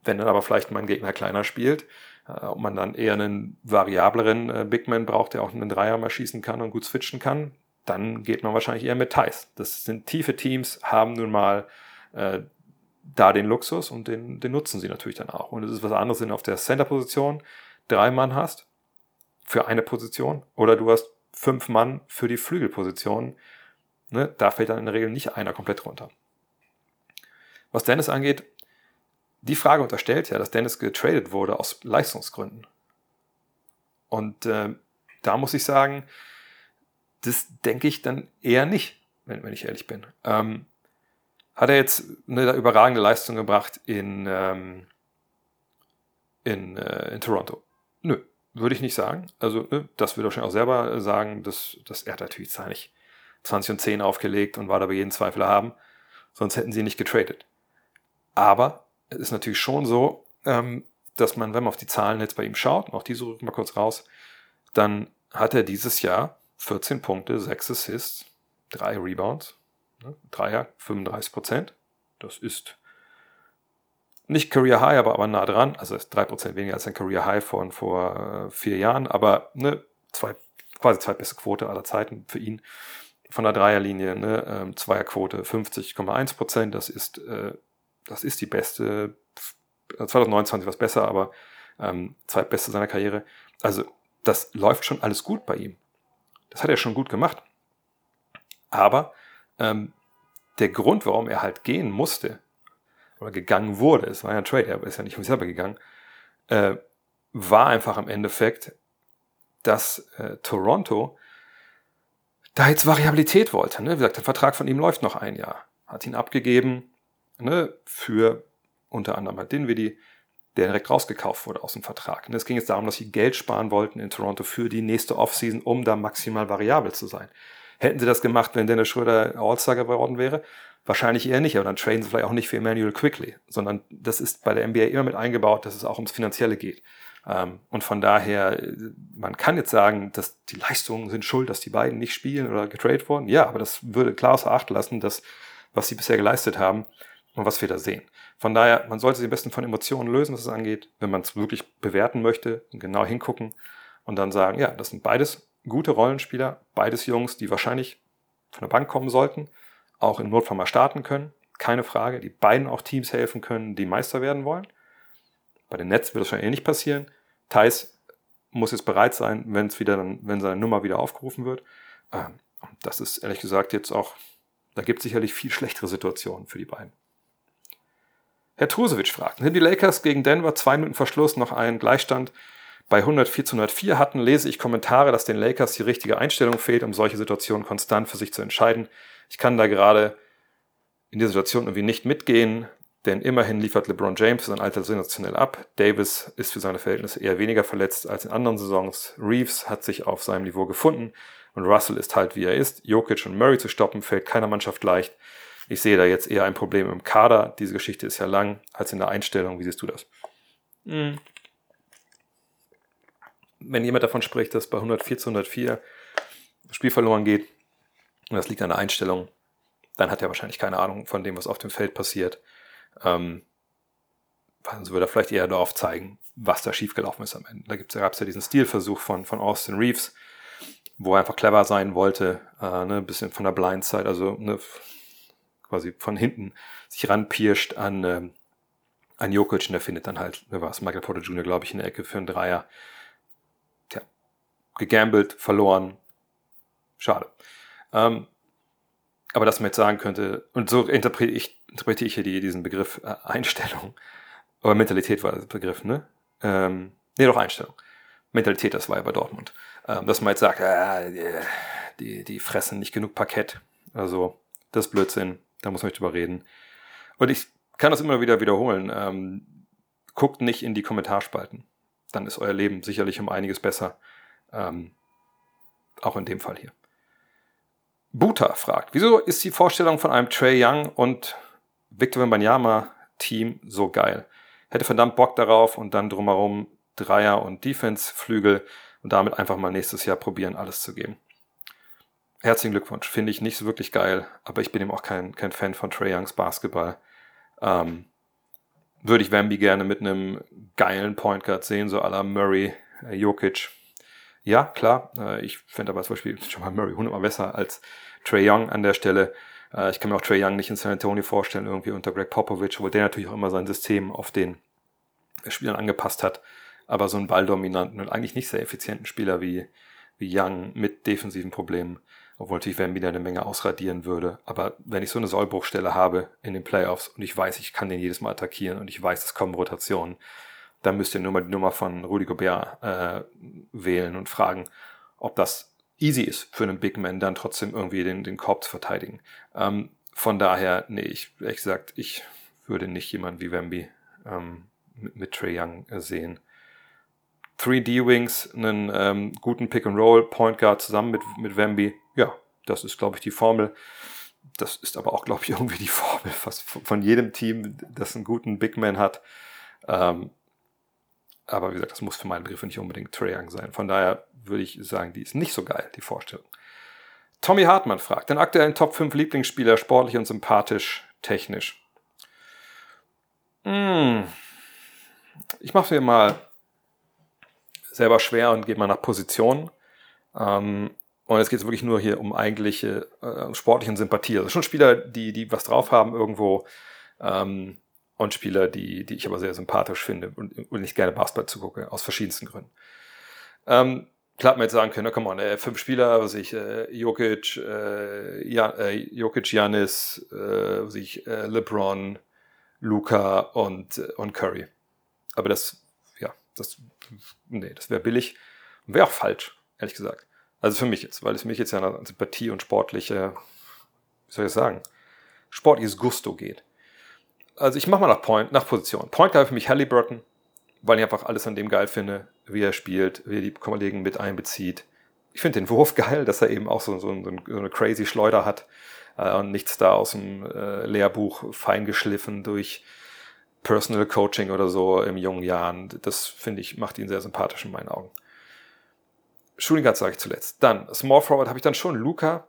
Wenn dann aber vielleicht mein Gegner kleiner spielt äh, und man dann eher einen variableren äh, Bigman braucht, der auch einen Dreier mal schießen kann und gut switchen kann, dann geht man wahrscheinlich eher mit Thais. Das sind tiefe Teams, haben nun mal äh, da den Luxus und den, den nutzen sie natürlich dann auch. Und es ist was anderes, wenn du auf der Center-Position drei Mann hast für eine Position oder du hast fünf Mann für die Flügelposition. Ne, da fällt dann in der Regel nicht einer komplett runter. Was Dennis angeht, die Frage unterstellt ja, dass Dennis getradet wurde aus Leistungsgründen. Und äh, da muss ich sagen, das denke ich dann eher nicht, wenn, wenn ich ehrlich bin. Ähm, hat er jetzt eine überragende Leistung gebracht in, ähm, in, äh, in Toronto? Nö, würde ich nicht sagen. Also, ne, das würde wahrscheinlich auch selber sagen, dass, dass er natürlich zwar nicht 20 und 10 aufgelegt und war dabei jeden Zweifel haben, sonst hätten sie nicht getradet. Aber es ist natürlich schon so, ähm, dass man, wenn man auf die Zahlen jetzt bei ihm schaut, auch diese rücken wir kurz raus, dann hat er dieses Jahr 14 Punkte, 6 Assists, 3 Rebounds, ne, Dreier, 35 Prozent. Das ist nicht Career High, aber, aber nah dran. Also ist 3% weniger als ein Career High von vor äh, vier Jahren, aber ne, zwei, quasi zweitbeste Quote aller Zeiten für ihn. Von der Dreierlinie, ne, ähm, Zweierquote 50,1%, das ist, äh, das ist die beste, 2029 was besser, aber ähm, zweitbeste seiner Karriere. Also das läuft schon alles gut bei ihm. Das hat er schon gut gemacht. Aber ähm, der Grund, warum er halt gehen musste oder gegangen wurde, es war ja ein Trade, er ist ja nicht um selber gegangen, äh, war einfach im Endeffekt, dass äh, Toronto da jetzt Variabilität wollte. Ne? Wie gesagt, der Vertrag von ihm läuft noch ein Jahr. Hat ihn abgegeben ne, für unter anderem halt Dinwiddie, der direkt rausgekauft wurde aus dem Vertrag. Und es ging jetzt darum, dass sie Geld sparen wollten in Toronto für die nächste Offseason, um da maximal variabel zu sein. Hätten sie das gemacht, wenn Dennis Schröder All-Star geworden wäre? Wahrscheinlich eher nicht, aber dann traden sie vielleicht auch nicht für Emmanuel Quickly, sondern das ist bei der NBA immer mit eingebaut, dass es auch ums Finanzielle geht. Ähm, und von daher, man kann jetzt sagen, dass die Leistungen sind schuld, dass die beiden nicht spielen oder getradet wurden. Ja, aber das würde klar außer Acht lassen, dass, was sie bisher geleistet haben und was wir da sehen. Von daher, man sollte sich am besten von Emotionen lösen, was es angeht, wenn man es wirklich bewerten möchte, genau hingucken und dann sagen, ja, das sind beides gute Rollenspieler, beides Jungs, die wahrscheinlich von der Bank kommen sollten, auch im Notfall mal starten können, keine Frage, die beiden auch Teams helfen können, die Meister werden wollen. Bei den Nets wird das wahrscheinlich eh nicht passieren. Thais muss jetzt bereit sein, wenn es wieder dann, wenn seine Nummer wieder aufgerufen wird. Ähm, das ist ehrlich gesagt jetzt auch, da gibt es sicherlich viel schlechtere Situationen für die beiden. Herr Trusewitsch fragt, sind die Lakers gegen Denver zwei Minuten Verschluss noch einen Gleichstand bei 104 zu 104 hatten, lese ich Kommentare, dass den Lakers die richtige Einstellung fehlt, um solche Situationen konstant für sich zu entscheiden. Ich kann da gerade in dieser Situation irgendwie nicht mitgehen, denn immerhin liefert LeBron James sein Alter sensationell ab. Davis ist für seine Verhältnisse eher weniger verletzt als in anderen Saisons. Reeves hat sich auf seinem Niveau gefunden und Russell ist halt wie er ist. Jokic und Murray zu stoppen fällt keiner Mannschaft leicht. Ich sehe da jetzt eher ein Problem im Kader. Diese Geschichte ist ja lang als in der Einstellung. Wie siehst du das? Mhm. Wenn jemand davon spricht, dass bei 104 zu 104 das Spiel verloren geht und das liegt an der Einstellung, dann hat er wahrscheinlich keine Ahnung von dem, was auf dem Feld passiert. Ähm, also würde er vielleicht eher darauf zeigen, was da schiefgelaufen ist am Ende. Da gab es ja diesen Stilversuch von, von Austin Reeves, wo er einfach clever sein wollte, äh, ne, ein bisschen von der Blindside, also ne, quasi von hinten sich ranpirscht an, ähm, an Jokic und der findet dann halt, wer war es, Michael Porter Jr., glaube ich, in der Ecke für einen Dreier. Tja, gegambelt, verloren. Schade. Ähm, aber dass man jetzt sagen könnte, und so interpretiere ich, interpretiere ich hier die, diesen Begriff äh, Einstellung. Aber Mentalität war der Begriff, ne? Ähm, nee, doch Einstellung. Mentalität, das war ja bei Dortmund. Ähm, dass man jetzt sagt, äh, die, die fressen nicht genug Parkett. Also, das ist Blödsinn. Da muss man nicht drüber reden. Und ich kann das immer wieder wiederholen. Ähm, guckt nicht in die Kommentarspalten. Dann ist euer Leben sicherlich um einiges besser. Ähm, auch in dem Fall hier. Buta fragt, wieso ist die Vorstellung von einem Trey Young und Victor Wembanyama Team so geil? Hätte verdammt Bock darauf und dann drumherum Dreier und Defense-Flügel und damit einfach mal nächstes Jahr probieren, alles zu geben herzlichen Glückwunsch. Finde ich nicht so wirklich geil, aber ich bin eben auch kein, kein Fan von Trey Youngs Basketball. Ähm, würde ich Wemby gerne mit einem geilen Point Guard sehen, so à la Murray, äh, Jokic. Ja, klar. Äh, ich fände aber zum Beispiel *laughs* schon mal Murray hundertmal besser als Trey Young an der Stelle. Äh, ich kann mir auch Trey Young nicht in San Antonio vorstellen, irgendwie unter Greg Popovich, wo der natürlich auch immer sein System auf den Spielern angepasst hat. Aber so einen balldominanten und eigentlich nicht sehr effizienten Spieler wie, wie Young mit defensiven Problemen obwohl natürlich Wemby eine Menge ausradieren würde. Aber wenn ich so eine Sollbruchstelle habe in den Playoffs und ich weiß, ich kann den jedes Mal attackieren und ich weiß, es kommen Rotationen, dann müsst ihr nur mal die Nummer von Rudy Gobert äh, wählen und fragen, ob das easy ist für einen Big Man, dann trotzdem irgendwie den, den Korb zu verteidigen. Ähm, von daher, nee, ich, ehrlich gesagt, ich würde nicht jemanden wie Wemby ähm, mit, mit Trey Young äh, sehen. 3D-Wings, einen ähm, guten Pick-and-Roll, Point Guard zusammen mit, mit Wemby, ja, das ist, glaube ich, die Formel. Das ist aber auch, glaube ich, *laughs* irgendwie die Formel fast von jedem Team, das einen guten Big Man hat. Ähm, aber wie gesagt, das muss für meine Begriffe nicht unbedingt Trae Young sein. Von daher würde ich sagen, die ist nicht so geil, die Vorstellung. Tommy Hartmann fragt, den aktuellen Top 5 Lieblingsspieler, sportlich und sympathisch, technisch. Hm. Ich mache mir mal selber schwer und gehe mal nach Positionen. Ähm, und jetzt geht es wirklich nur hier um eigentliche äh, sportliche Sympathie. Also schon Spieler, die, die was drauf haben irgendwo ähm, und Spieler, die, die ich aber sehr sympathisch finde und, und nicht gerne Basketball zugucke, aus verschiedensten Gründen. Ähm, klar man jetzt sagen können, komm on, äh, fünf Spieler, was ich, äh, Jokic, äh, ja, äh, Jokic, Janis, äh, was ich, äh, LeBron, Luca und, äh, und Curry. Aber das, ja, das, nee, das wäre billig und wäre auch falsch, ehrlich gesagt. Also für mich jetzt, weil es mich jetzt ja an Sympathie und sportliche, wie soll ich sagen, sportliches Gusto geht. Also ich mache mal nach Point, nach Position. Point Guard für mich Halliburton, weil ich einfach alles an dem geil finde, wie er spielt, wie er die Kollegen mit einbezieht. Ich finde den Wurf *laughs* geil, dass er eben auch so, so, so eine crazy Schleuder hat äh, und nichts da aus dem äh, Lehrbuch feingeschliffen durch Personal Coaching oder so im jungen Jahren. Das finde ich, macht ihn sehr sympathisch in meinen Augen. Shooting Guard sage ich zuletzt. Dann, Small Forward habe ich dann schon Luca.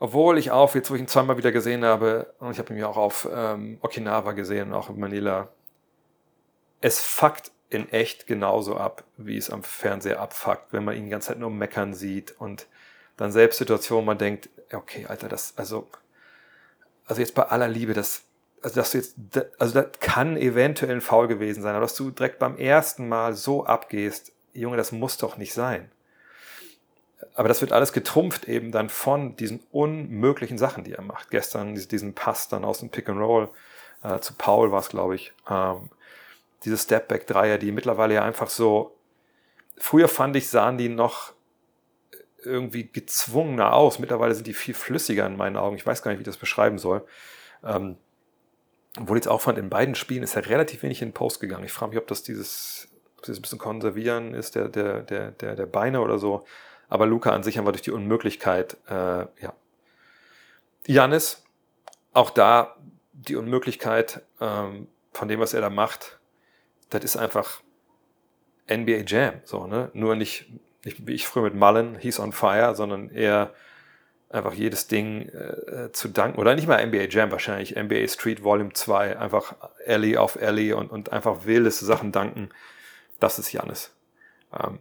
Obwohl ich auch, jetzt wo ich ihn zweimal wieder gesehen habe, und ich habe ihn ja auch auf ähm, Okinawa gesehen auch in Manila, es fuckt in echt genauso ab, wie es am Fernseher abfuckt, wenn man ihn die ganze Zeit nur meckern sieht und dann selbst Situationen, man denkt, okay, Alter, das, also, also jetzt bei aller Liebe, das, also dass du jetzt, also das kann eventuell ein Foul gewesen sein, aber dass du direkt beim ersten Mal so abgehst, Junge, das muss doch nicht sein aber das wird alles getrumpft eben dann von diesen unmöglichen Sachen, die er macht. Gestern diesen Pass dann aus dem Pick and Roll äh, zu Paul war es, glaube ich. Ähm, diese Stepback-Dreier, die mittlerweile ja einfach so, früher fand ich, sahen die noch irgendwie gezwungener aus. Mittlerweile sind die viel flüssiger in meinen Augen. Ich weiß gar nicht, wie ich das beschreiben soll. Ähm, obwohl ich jetzt auch fand, in beiden Spielen ist er relativ wenig in den Post gegangen. Ich frage mich, ob das dieses, ob das ein bisschen konservieren ist, der, der, der, der, der Beine oder so. Aber Luca an sich einfach durch die Unmöglichkeit, äh, ja. Janis, auch da die Unmöglichkeit ähm, von dem, was er da macht, das ist einfach NBA Jam, so, ne? Nur nicht, nicht wie ich früher mit Mullen, he's on fire, sondern eher einfach jedes Ding äh, zu danken. Oder nicht mal NBA Jam wahrscheinlich, NBA Street Volume 2, einfach Alley auf Alley und, und einfach wildeste Sachen danken. Das ist Janis. Ähm,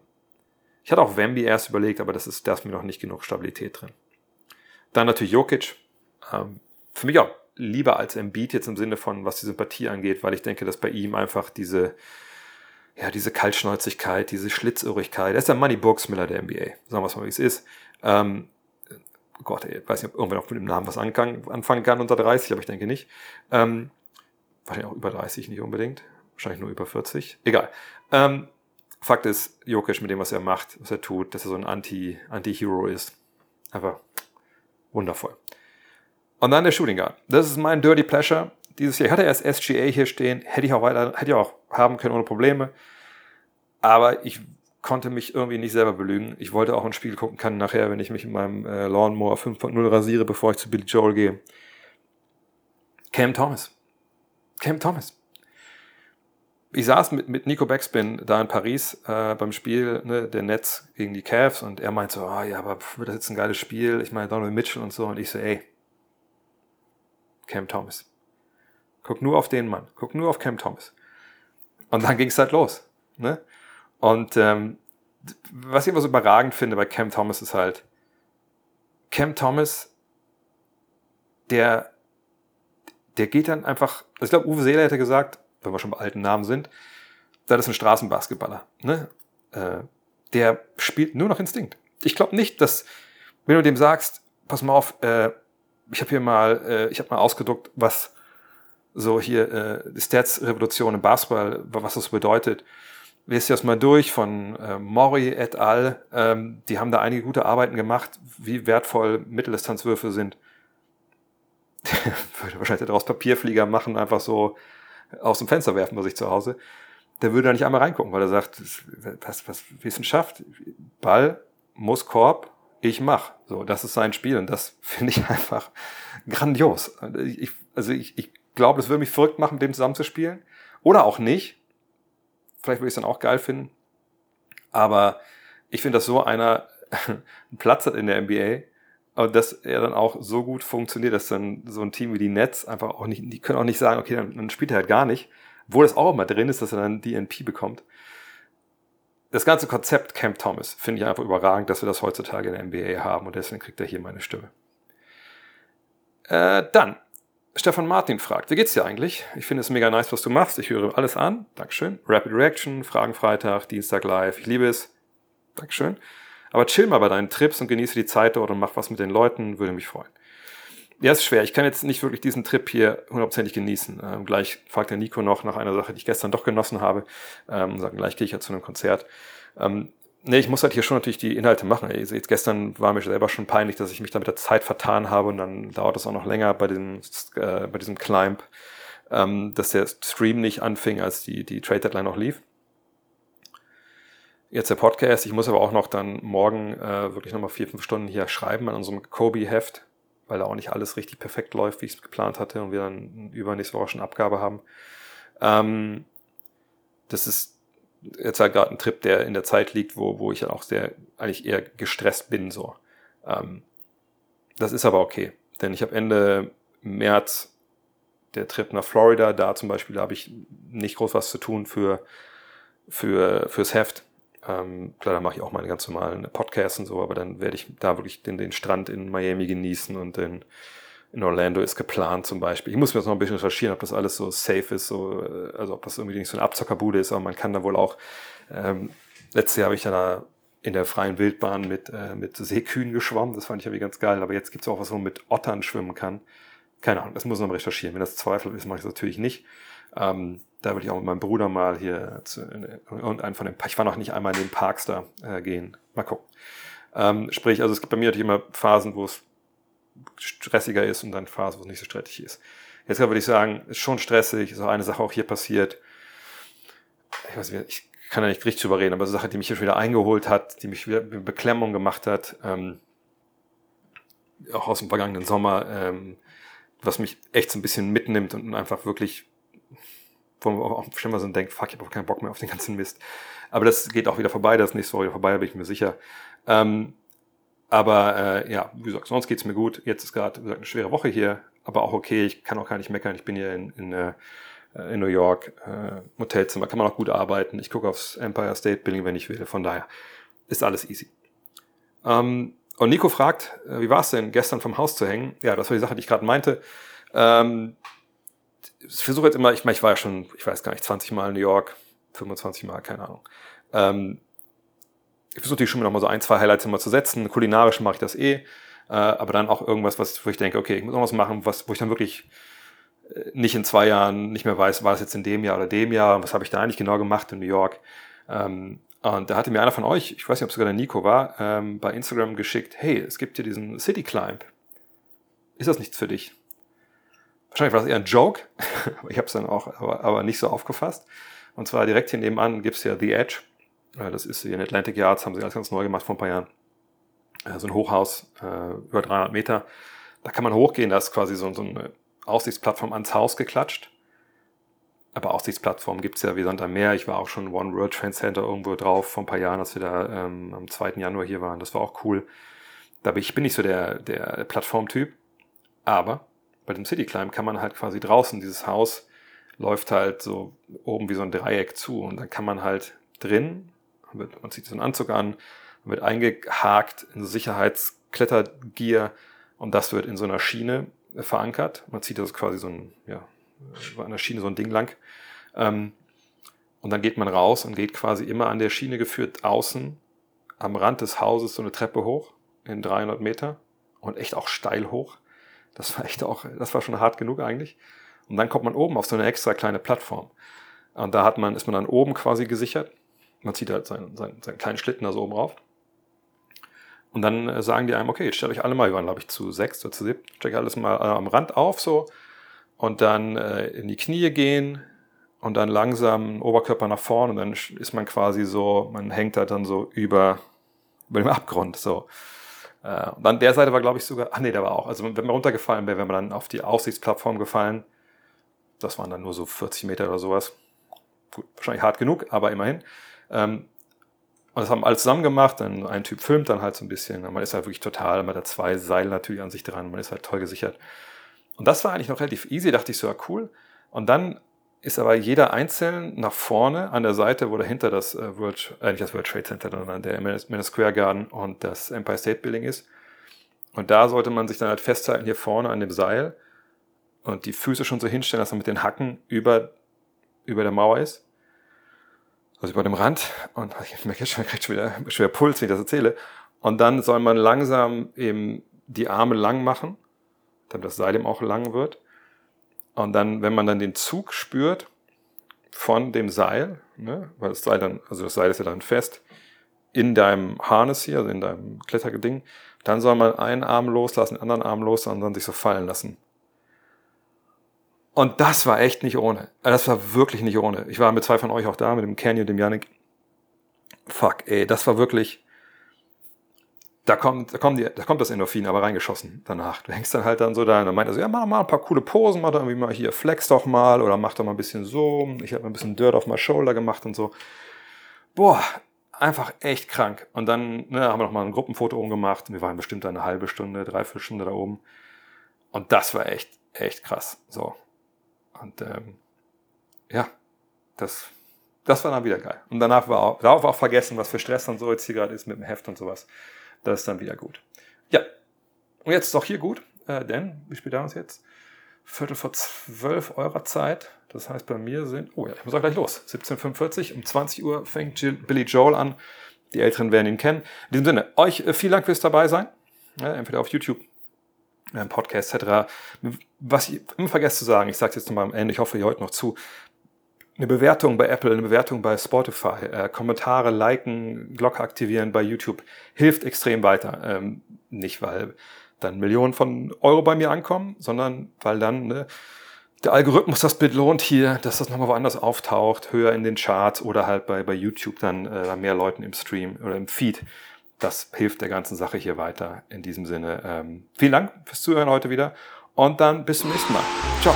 ich hatte auch Wemby erst überlegt, aber das ist, da ist mir noch nicht genug Stabilität drin. Dann natürlich Jokic. Ähm, für mich auch lieber als Embiid jetzt im Sinne von, was die Sympathie angeht, weil ich denke, dass bei ihm einfach diese, ja, diese Kaltschnäuzigkeit, diese Schlitzirrigkeit, er ist der Money Miller der NBA, sagen wir es mal, wie es ist. Ähm, Gott, ey, weiß nicht, ob irgendwer noch mit dem Namen was anfangen kann unter 30, aber ich denke nicht. Ähm, wahrscheinlich auch über 30, nicht unbedingt. Wahrscheinlich nur über 40. Egal. Ähm, Fakt ist, Jokic mit dem, was er macht, was er tut, dass er so ein Anti, Anti-Hero ist. Einfach wundervoll. Und dann der Shooting Guard. Das ist mein Dirty Pleasure. Dieses Jahr hatte er erst SGA hier stehen, hätte ich auch weiter, hätte ich auch haben können ohne Probleme. Aber ich konnte mich irgendwie nicht selber belügen. Ich wollte auch ein Spiel gucken können nachher, wenn ich mich in meinem äh, Lawnmower 5.0 rasiere, bevor ich zu Billy Joel gehe. Cam Thomas. Cam Thomas ich saß mit, mit Nico Backspin da in Paris äh, beim Spiel ne, der Nets gegen die Cavs und er meinte so, ah ja, aber pff, das jetzt ein geiles Spiel? Ich meine Donald Mitchell und so und ich so, ey, Cam Thomas. Guck nur auf den Mann, guck nur auf Cam Thomas. Und dann ging es halt los. Ne? Und ähm, was ich immer so überragend finde bei Cam Thomas ist halt, Cam Thomas, der, der geht dann einfach, also ich glaube, Uwe Seeler hätte gesagt, wenn wir schon bei alten Namen sind, das ist ein Straßenbasketballer. Ne? Äh, der spielt nur noch Instinkt. Ich glaube nicht, dass, wenn du dem sagst, pass mal auf, äh, ich habe hier mal, äh, ich habe mal ausgedruckt, was so hier äh, Stats-Revolution im Basketball, was das bedeutet. Lest dir das mal durch von äh, Mori et al. Ähm, die haben da einige gute Arbeiten gemacht, wie wertvoll Mitteldistanzwürfe sind. *laughs* Würde wahrscheinlich daraus Papierflieger machen, einfach so aus dem Fenster werfen bei sich zu Hause, der würde da nicht einmal reingucken, weil er sagt, was, was Wissenschaft, Ball muss Korb, ich mach. So, das ist sein Spiel und das *laughs* finde ich einfach grandios. Ich, also ich, ich glaube, das würde mich verrückt machen, mit dem zusammenzuspielen. Oder auch nicht. Vielleicht würde ich es dann auch geil finden. Aber ich finde, dass so einer *laughs* einen Platz hat in der NBA, und dass er dann auch so gut funktioniert, dass dann so ein Team wie die Nets einfach auch nicht, die können auch nicht sagen, okay, dann, dann spielt er halt gar nicht. Wo das auch immer drin ist, dass er dann DNP bekommt. Das ganze Konzept Camp Thomas finde ich einfach überragend, dass wir das heutzutage in der NBA haben und deswegen kriegt er hier meine Stimme. Äh, dann, Stefan Martin fragt, wie geht's dir eigentlich? Ich finde es mega nice, was du machst. Ich höre alles an. Dankeschön. Rapid Reaction, Fragen Freitag, Dienstag live. Ich liebe es. Dankeschön. Aber chill mal bei deinen Trips und genieße die Zeit dort und mach was mit den Leuten, würde mich freuen. Ja, ist schwer. Ich kann jetzt nicht wirklich diesen Trip hier hundertprozentig genießen. Ähm, gleich fragt der Nico noch nach einer Sache, die ich gestern doch genossen habe. Ähm, sagen, gleich gehe ich ja zu einem Konzert. Ähm, nee, ich muss halt hier schon natürlich die Inhalte machen. Jetzt gestern war mir selber schon peinlich, dass ich mich da mit der Zeit vertan habe und dann dauert es auch noch länger bei, dem, äh, bei diesem Climb, ähm, dass der Stream nicht anfing, als die, die Trade Deadline noch lief. Jetzt der Podcast. Ich muss aber auch noch dann morgen äh, wirklich nochmal vier, fünf Stunden hier schreiben an unserem Kobe-Heft weil da auch nicht alles richtig perfekt läuft, wie ich es geplant hatte und wir dann übernächste Woche schon Abgabe haben. Ähm, das ist jetzt halt gerade ein Trip, der in der Zeit liegt, wo, wo ich dann auch sehr, eigentlich eher gestresst bin, so. Ähm, das ist aber okay, denn ich habe Ende März der Trip nach Florida, da zum Beispiel habe ich nicht groß was zu tun für, für, fürs Heft. Ähm, klar, da mache ich auch meine ganz normalen Podcasts und so, aber dann werde ich da wirklich den, den Strand in Miami genießen und den, in Orlando ist geplant zum Beispiel. Ich muss mir jetzt noch ein bisschen recherchieren, ob das alles so safe ist, so, äh, also ob das irgendwie nicht so eine Abzockerbude ist, aber man kann da wohl auch, ähm, letztes Jahr habe ich da in der freien Wildbahn mit, äh, mit Seekühen geschwommen, das fand ich irgendwie ganz geil, aber jetzt gibt es auch was, wo man mit Ottern schwimmen kann. Keine Ahnung, das muss man recherchieren. Wenn das Zweifel ist, mache ich das natürlich nicht. Ähm, da würde ich auch mit meinem Bruder mal hier zu irgendeinen von den, ich war noch nicht einmal in den Parks da äh, gehen. Mal gucken. Ähm, sprich, also es gibt bei mir natürlich immer Phasen, wo es stressiger ist und dann Phasen, wo es nicht so stressig ist. Jetzt würde ich sagen, ist schon stressig, ist auch eine Sache auch hier passiert. Ich weiß nicht, ich kann da nicht richtig drüber reden, aber eine Sache, die mich hier schon wieder eingeholt hat, die mich wieder mit Beklemmung gemacht hat, ähm, auch aus dem vergangenen Sommer, ähm, was mich echt so ein bisschen mitnimmt und einfach wirklich wo man auch schon mal so denkt, fuck, ich habe keinen Bock mehr auf den ganzen Mist. Aber das geht auch wieder vorbei, das nächste Woche vorbei, bin ich mir sicher. Ähm, aber äh, ja, wie gesagt, sonst geht's mir gut. Jetzt ist gerade eine schwere Woche hier, aber auch okay. Ich kann auch gar nicht meckern. Ich bin hier in, in, äh, in New York, äh, Hotelzimmer, kann man auch gut arbeiten. Ich gucke aufs Empire State Building, wenn ich will. Von daher ist alles easy. Ähm, und Nico fragt, äh, wie war es denn, gestern vom Haus zu hängen? Ja, das war die Sache, die ich gerade meinte. Ähm, ich versuche jetzt immer, ich meine, ich war ja schon, ich weiß gar nicht, 20 Mal in New York, 25 Mal, keine Ahnung. Ähm, ich versuche die schon mal so ein, zwei Highlights immer zu setzen. Kulinarisch mache ich das eh, äh, aber dann auch irgendwas, was, wo ich denke, okay, ich muss noch was machen, was, wo ich dann wirklich äh, nicht in zwei Jahren nicht mehr weiß, war das jetzt in dem Jahr oder dem Jahr, was habe ich da eigentlich genau gemacht in New York. Ähm, und da hatte mir einer von euch, ich weiß nicht, ob es sogar der Nico war, ähm, bei Instagram geschickt, hey, es gibt hier diesen City Climb. Ist das nichts für dich? Wahrscheinlich war es eher ein Joke, *laughs* ich habe es dann auch aber, aber nicht so aufgefasst. Und zwar direkt hier nebenan gibt's ja The Edge. Äh, das ist hier in Atlantic Yards, haben sie alles ganz neu gemacht vor ein paar Jahren. Äh, so ein Hochhaus, äh, über 300 Meter. Da kann man hochgehen, da ist quasi so, so eine Aussichtsplattform ans Haus geklatscht. Aber Aussichtsplattform gibt's ja wie Sand am Meer. Ich war auch schon One World Trade Center irgendwo drauf vor ein paar Jahren, als wir da ähm, am 2. Januar hier waren. Das war auch cool. Da bin ich bin nicht so der, der Plattformtyp. Aber bei dem City Climb kann man halt quasi draußen, dieses Haus läuft halt so oben wie so ein Dreieck zu und dann kann man halt drin, man zieht so einen Anzug an, wird eingehakt in so Sicherheitsklettergier und das wird in so einer Schiene verankert. Man zieht das quasi so ein, ja, an der Schiene so ein Ding lang. Ähm, und dann geht man raus und geht quasi immer an der Schiene geführt außen am Rand des Hauses so eine Treppe hoch in 300 Meter und echt auch steil hoch. Das war echt auch, das war schon hart genug eigentlich. Und dann kommt man oben auf so eine extra kleine Plattform. Und da hat man, ist man dann oben quasi gesichert. Man zieht halt seinen, seinen, seinen kleinen Schlitten da so oben rauf. Und dann äh, sagen die einem, okay, jetzt stellt euch alle mal, wir waren glaube ich zu sechs oder zu sieben, stellt euch alles mal äh, am Rand auf so und dann äh, in die Knie gehen und dann langsam Oberkörper nach vorne und dann ist man quasi so, man hängt da dann so über, über dem Abgrund so. Äh, und an der Seite war, glaube ich, sogar, ach nee, der war auch. Also wenn man runtergefallen wäre, wäre man dann auf die Aussichtsplattform gefallen. Das waren dann nur so 40 Meter oder sowas. Gut, wahrscheinlich hart genug, aber immerhin. Ähm, und das haben alle zusammen gemacht, dann ein Typ filmt dann halt so ein bisschen. Man ist halt wirklich total, man hat da zwei Seile natürlich an sich dran, man ist halt toll gesichert. Und das war eigentlich noch relativ easy, dachte ich so, ja cool. Und dann ist aber jeder einzeln nach vorne an der Seite, wo dahinter das äh, World, äh, nicht das World Trade Center, sondern der Madison Square Garden und das Empire State Building ist. Und da sollte man sich dann halt festhalten hier vorne an dem Seil und die Füße schon so hinstellen, dass man mit den Hacken über, über der Mauer ist. Also über dem Rand. Und *laughs* ich merke schon, ich kriege schon wieder, schon wieder Puls, wenn ich das erzähle. Und dann soll man langsam eben die Arme lang machen, damit das Seil eben auch lang wird. Und dann, wenn man dann den Zug spürt von dem Seil, ne, weil das Seil dann, also das Seil ist ja dann fest, in deinem Harness hier, also in deinem Klettergeding, dann soll man einen Arm loslassen, den anderen Arm loslassen und dann sich so fallen lassen. Und das war echt nicht ohne. Das war wirklich nicht ohne. Ich war mit zwei von euch auch da, mit dem Canyon, dem Yannick. Fuck, ey, das war wirklich, da kommt, da kommt, die, da kommt das Endorphin aber reingeschossen danach. Du hängst dann halt dann so da und dann meint er so, ja, mach mal ein paar coole Posen, mach doch irgendwie mal hier, flex doch mal oder mach doch mal ein bisschen so. Ich habe ein bisschen Dirt auf my Shoulder gemacht und so. Boah, einfach echt krank. Und dann ne, haben wir noch mal ein Gruppenfoto umgemacht. Wir waren bestimmt eine halbe Stunde, dreiviertel Stunde da oben. Und das war echt, echt krass. So. Und ähm, ja, das, das war dann wieder geil. Und danach war auch, darauf auch vergessen, was für Stress dann so jetzt hier gerade ist mit dem Heft und sowas. Das ist dann wieder gut. Ja. Und jetzt ist auch hier gut, äh, denn, wie spät haben wir es jetzt? Viertel vor zwölf eurer Zeit. Das heißt, bei mir sind, oh ja, ich muss auch gleich los. 17.45 um 20 Uhr fängt Jill, Billy Joel an. Die Älteren werden ihn kennen. In diesem Sinne, euch äh, vielen Dank fürs dabei sein. Ja, entweder auf YouTube, äh, Podcast etc. Was ich immer vergesse zu sagen, ich sage es jetzt nochmal am Ende, ich hoffe, ihr heute noch zu. Eine Bewertung bei Apple, eine Bewertung bei Spotify, äh, Kommentare, liken, Glocke aktivieren bei YouTube hilft extrem weiter. Ähm, nicht, weil dann Millionen von Euro bei mir ankommen, sondern weil dann ne, der Algorithmus das belohnt hier, dass das nochmal woanders auftaucht, höher in den Charts oder halt bei, bei YouTube dann äh, mehr Leuten im Stream oder im Feed. Das hilft der ganzen Sache hier weiter. In diesem Sinne, ähm, vielen Dank fürs Zuhören heute wieder und dann bis zum nächsten Mal. Ciao.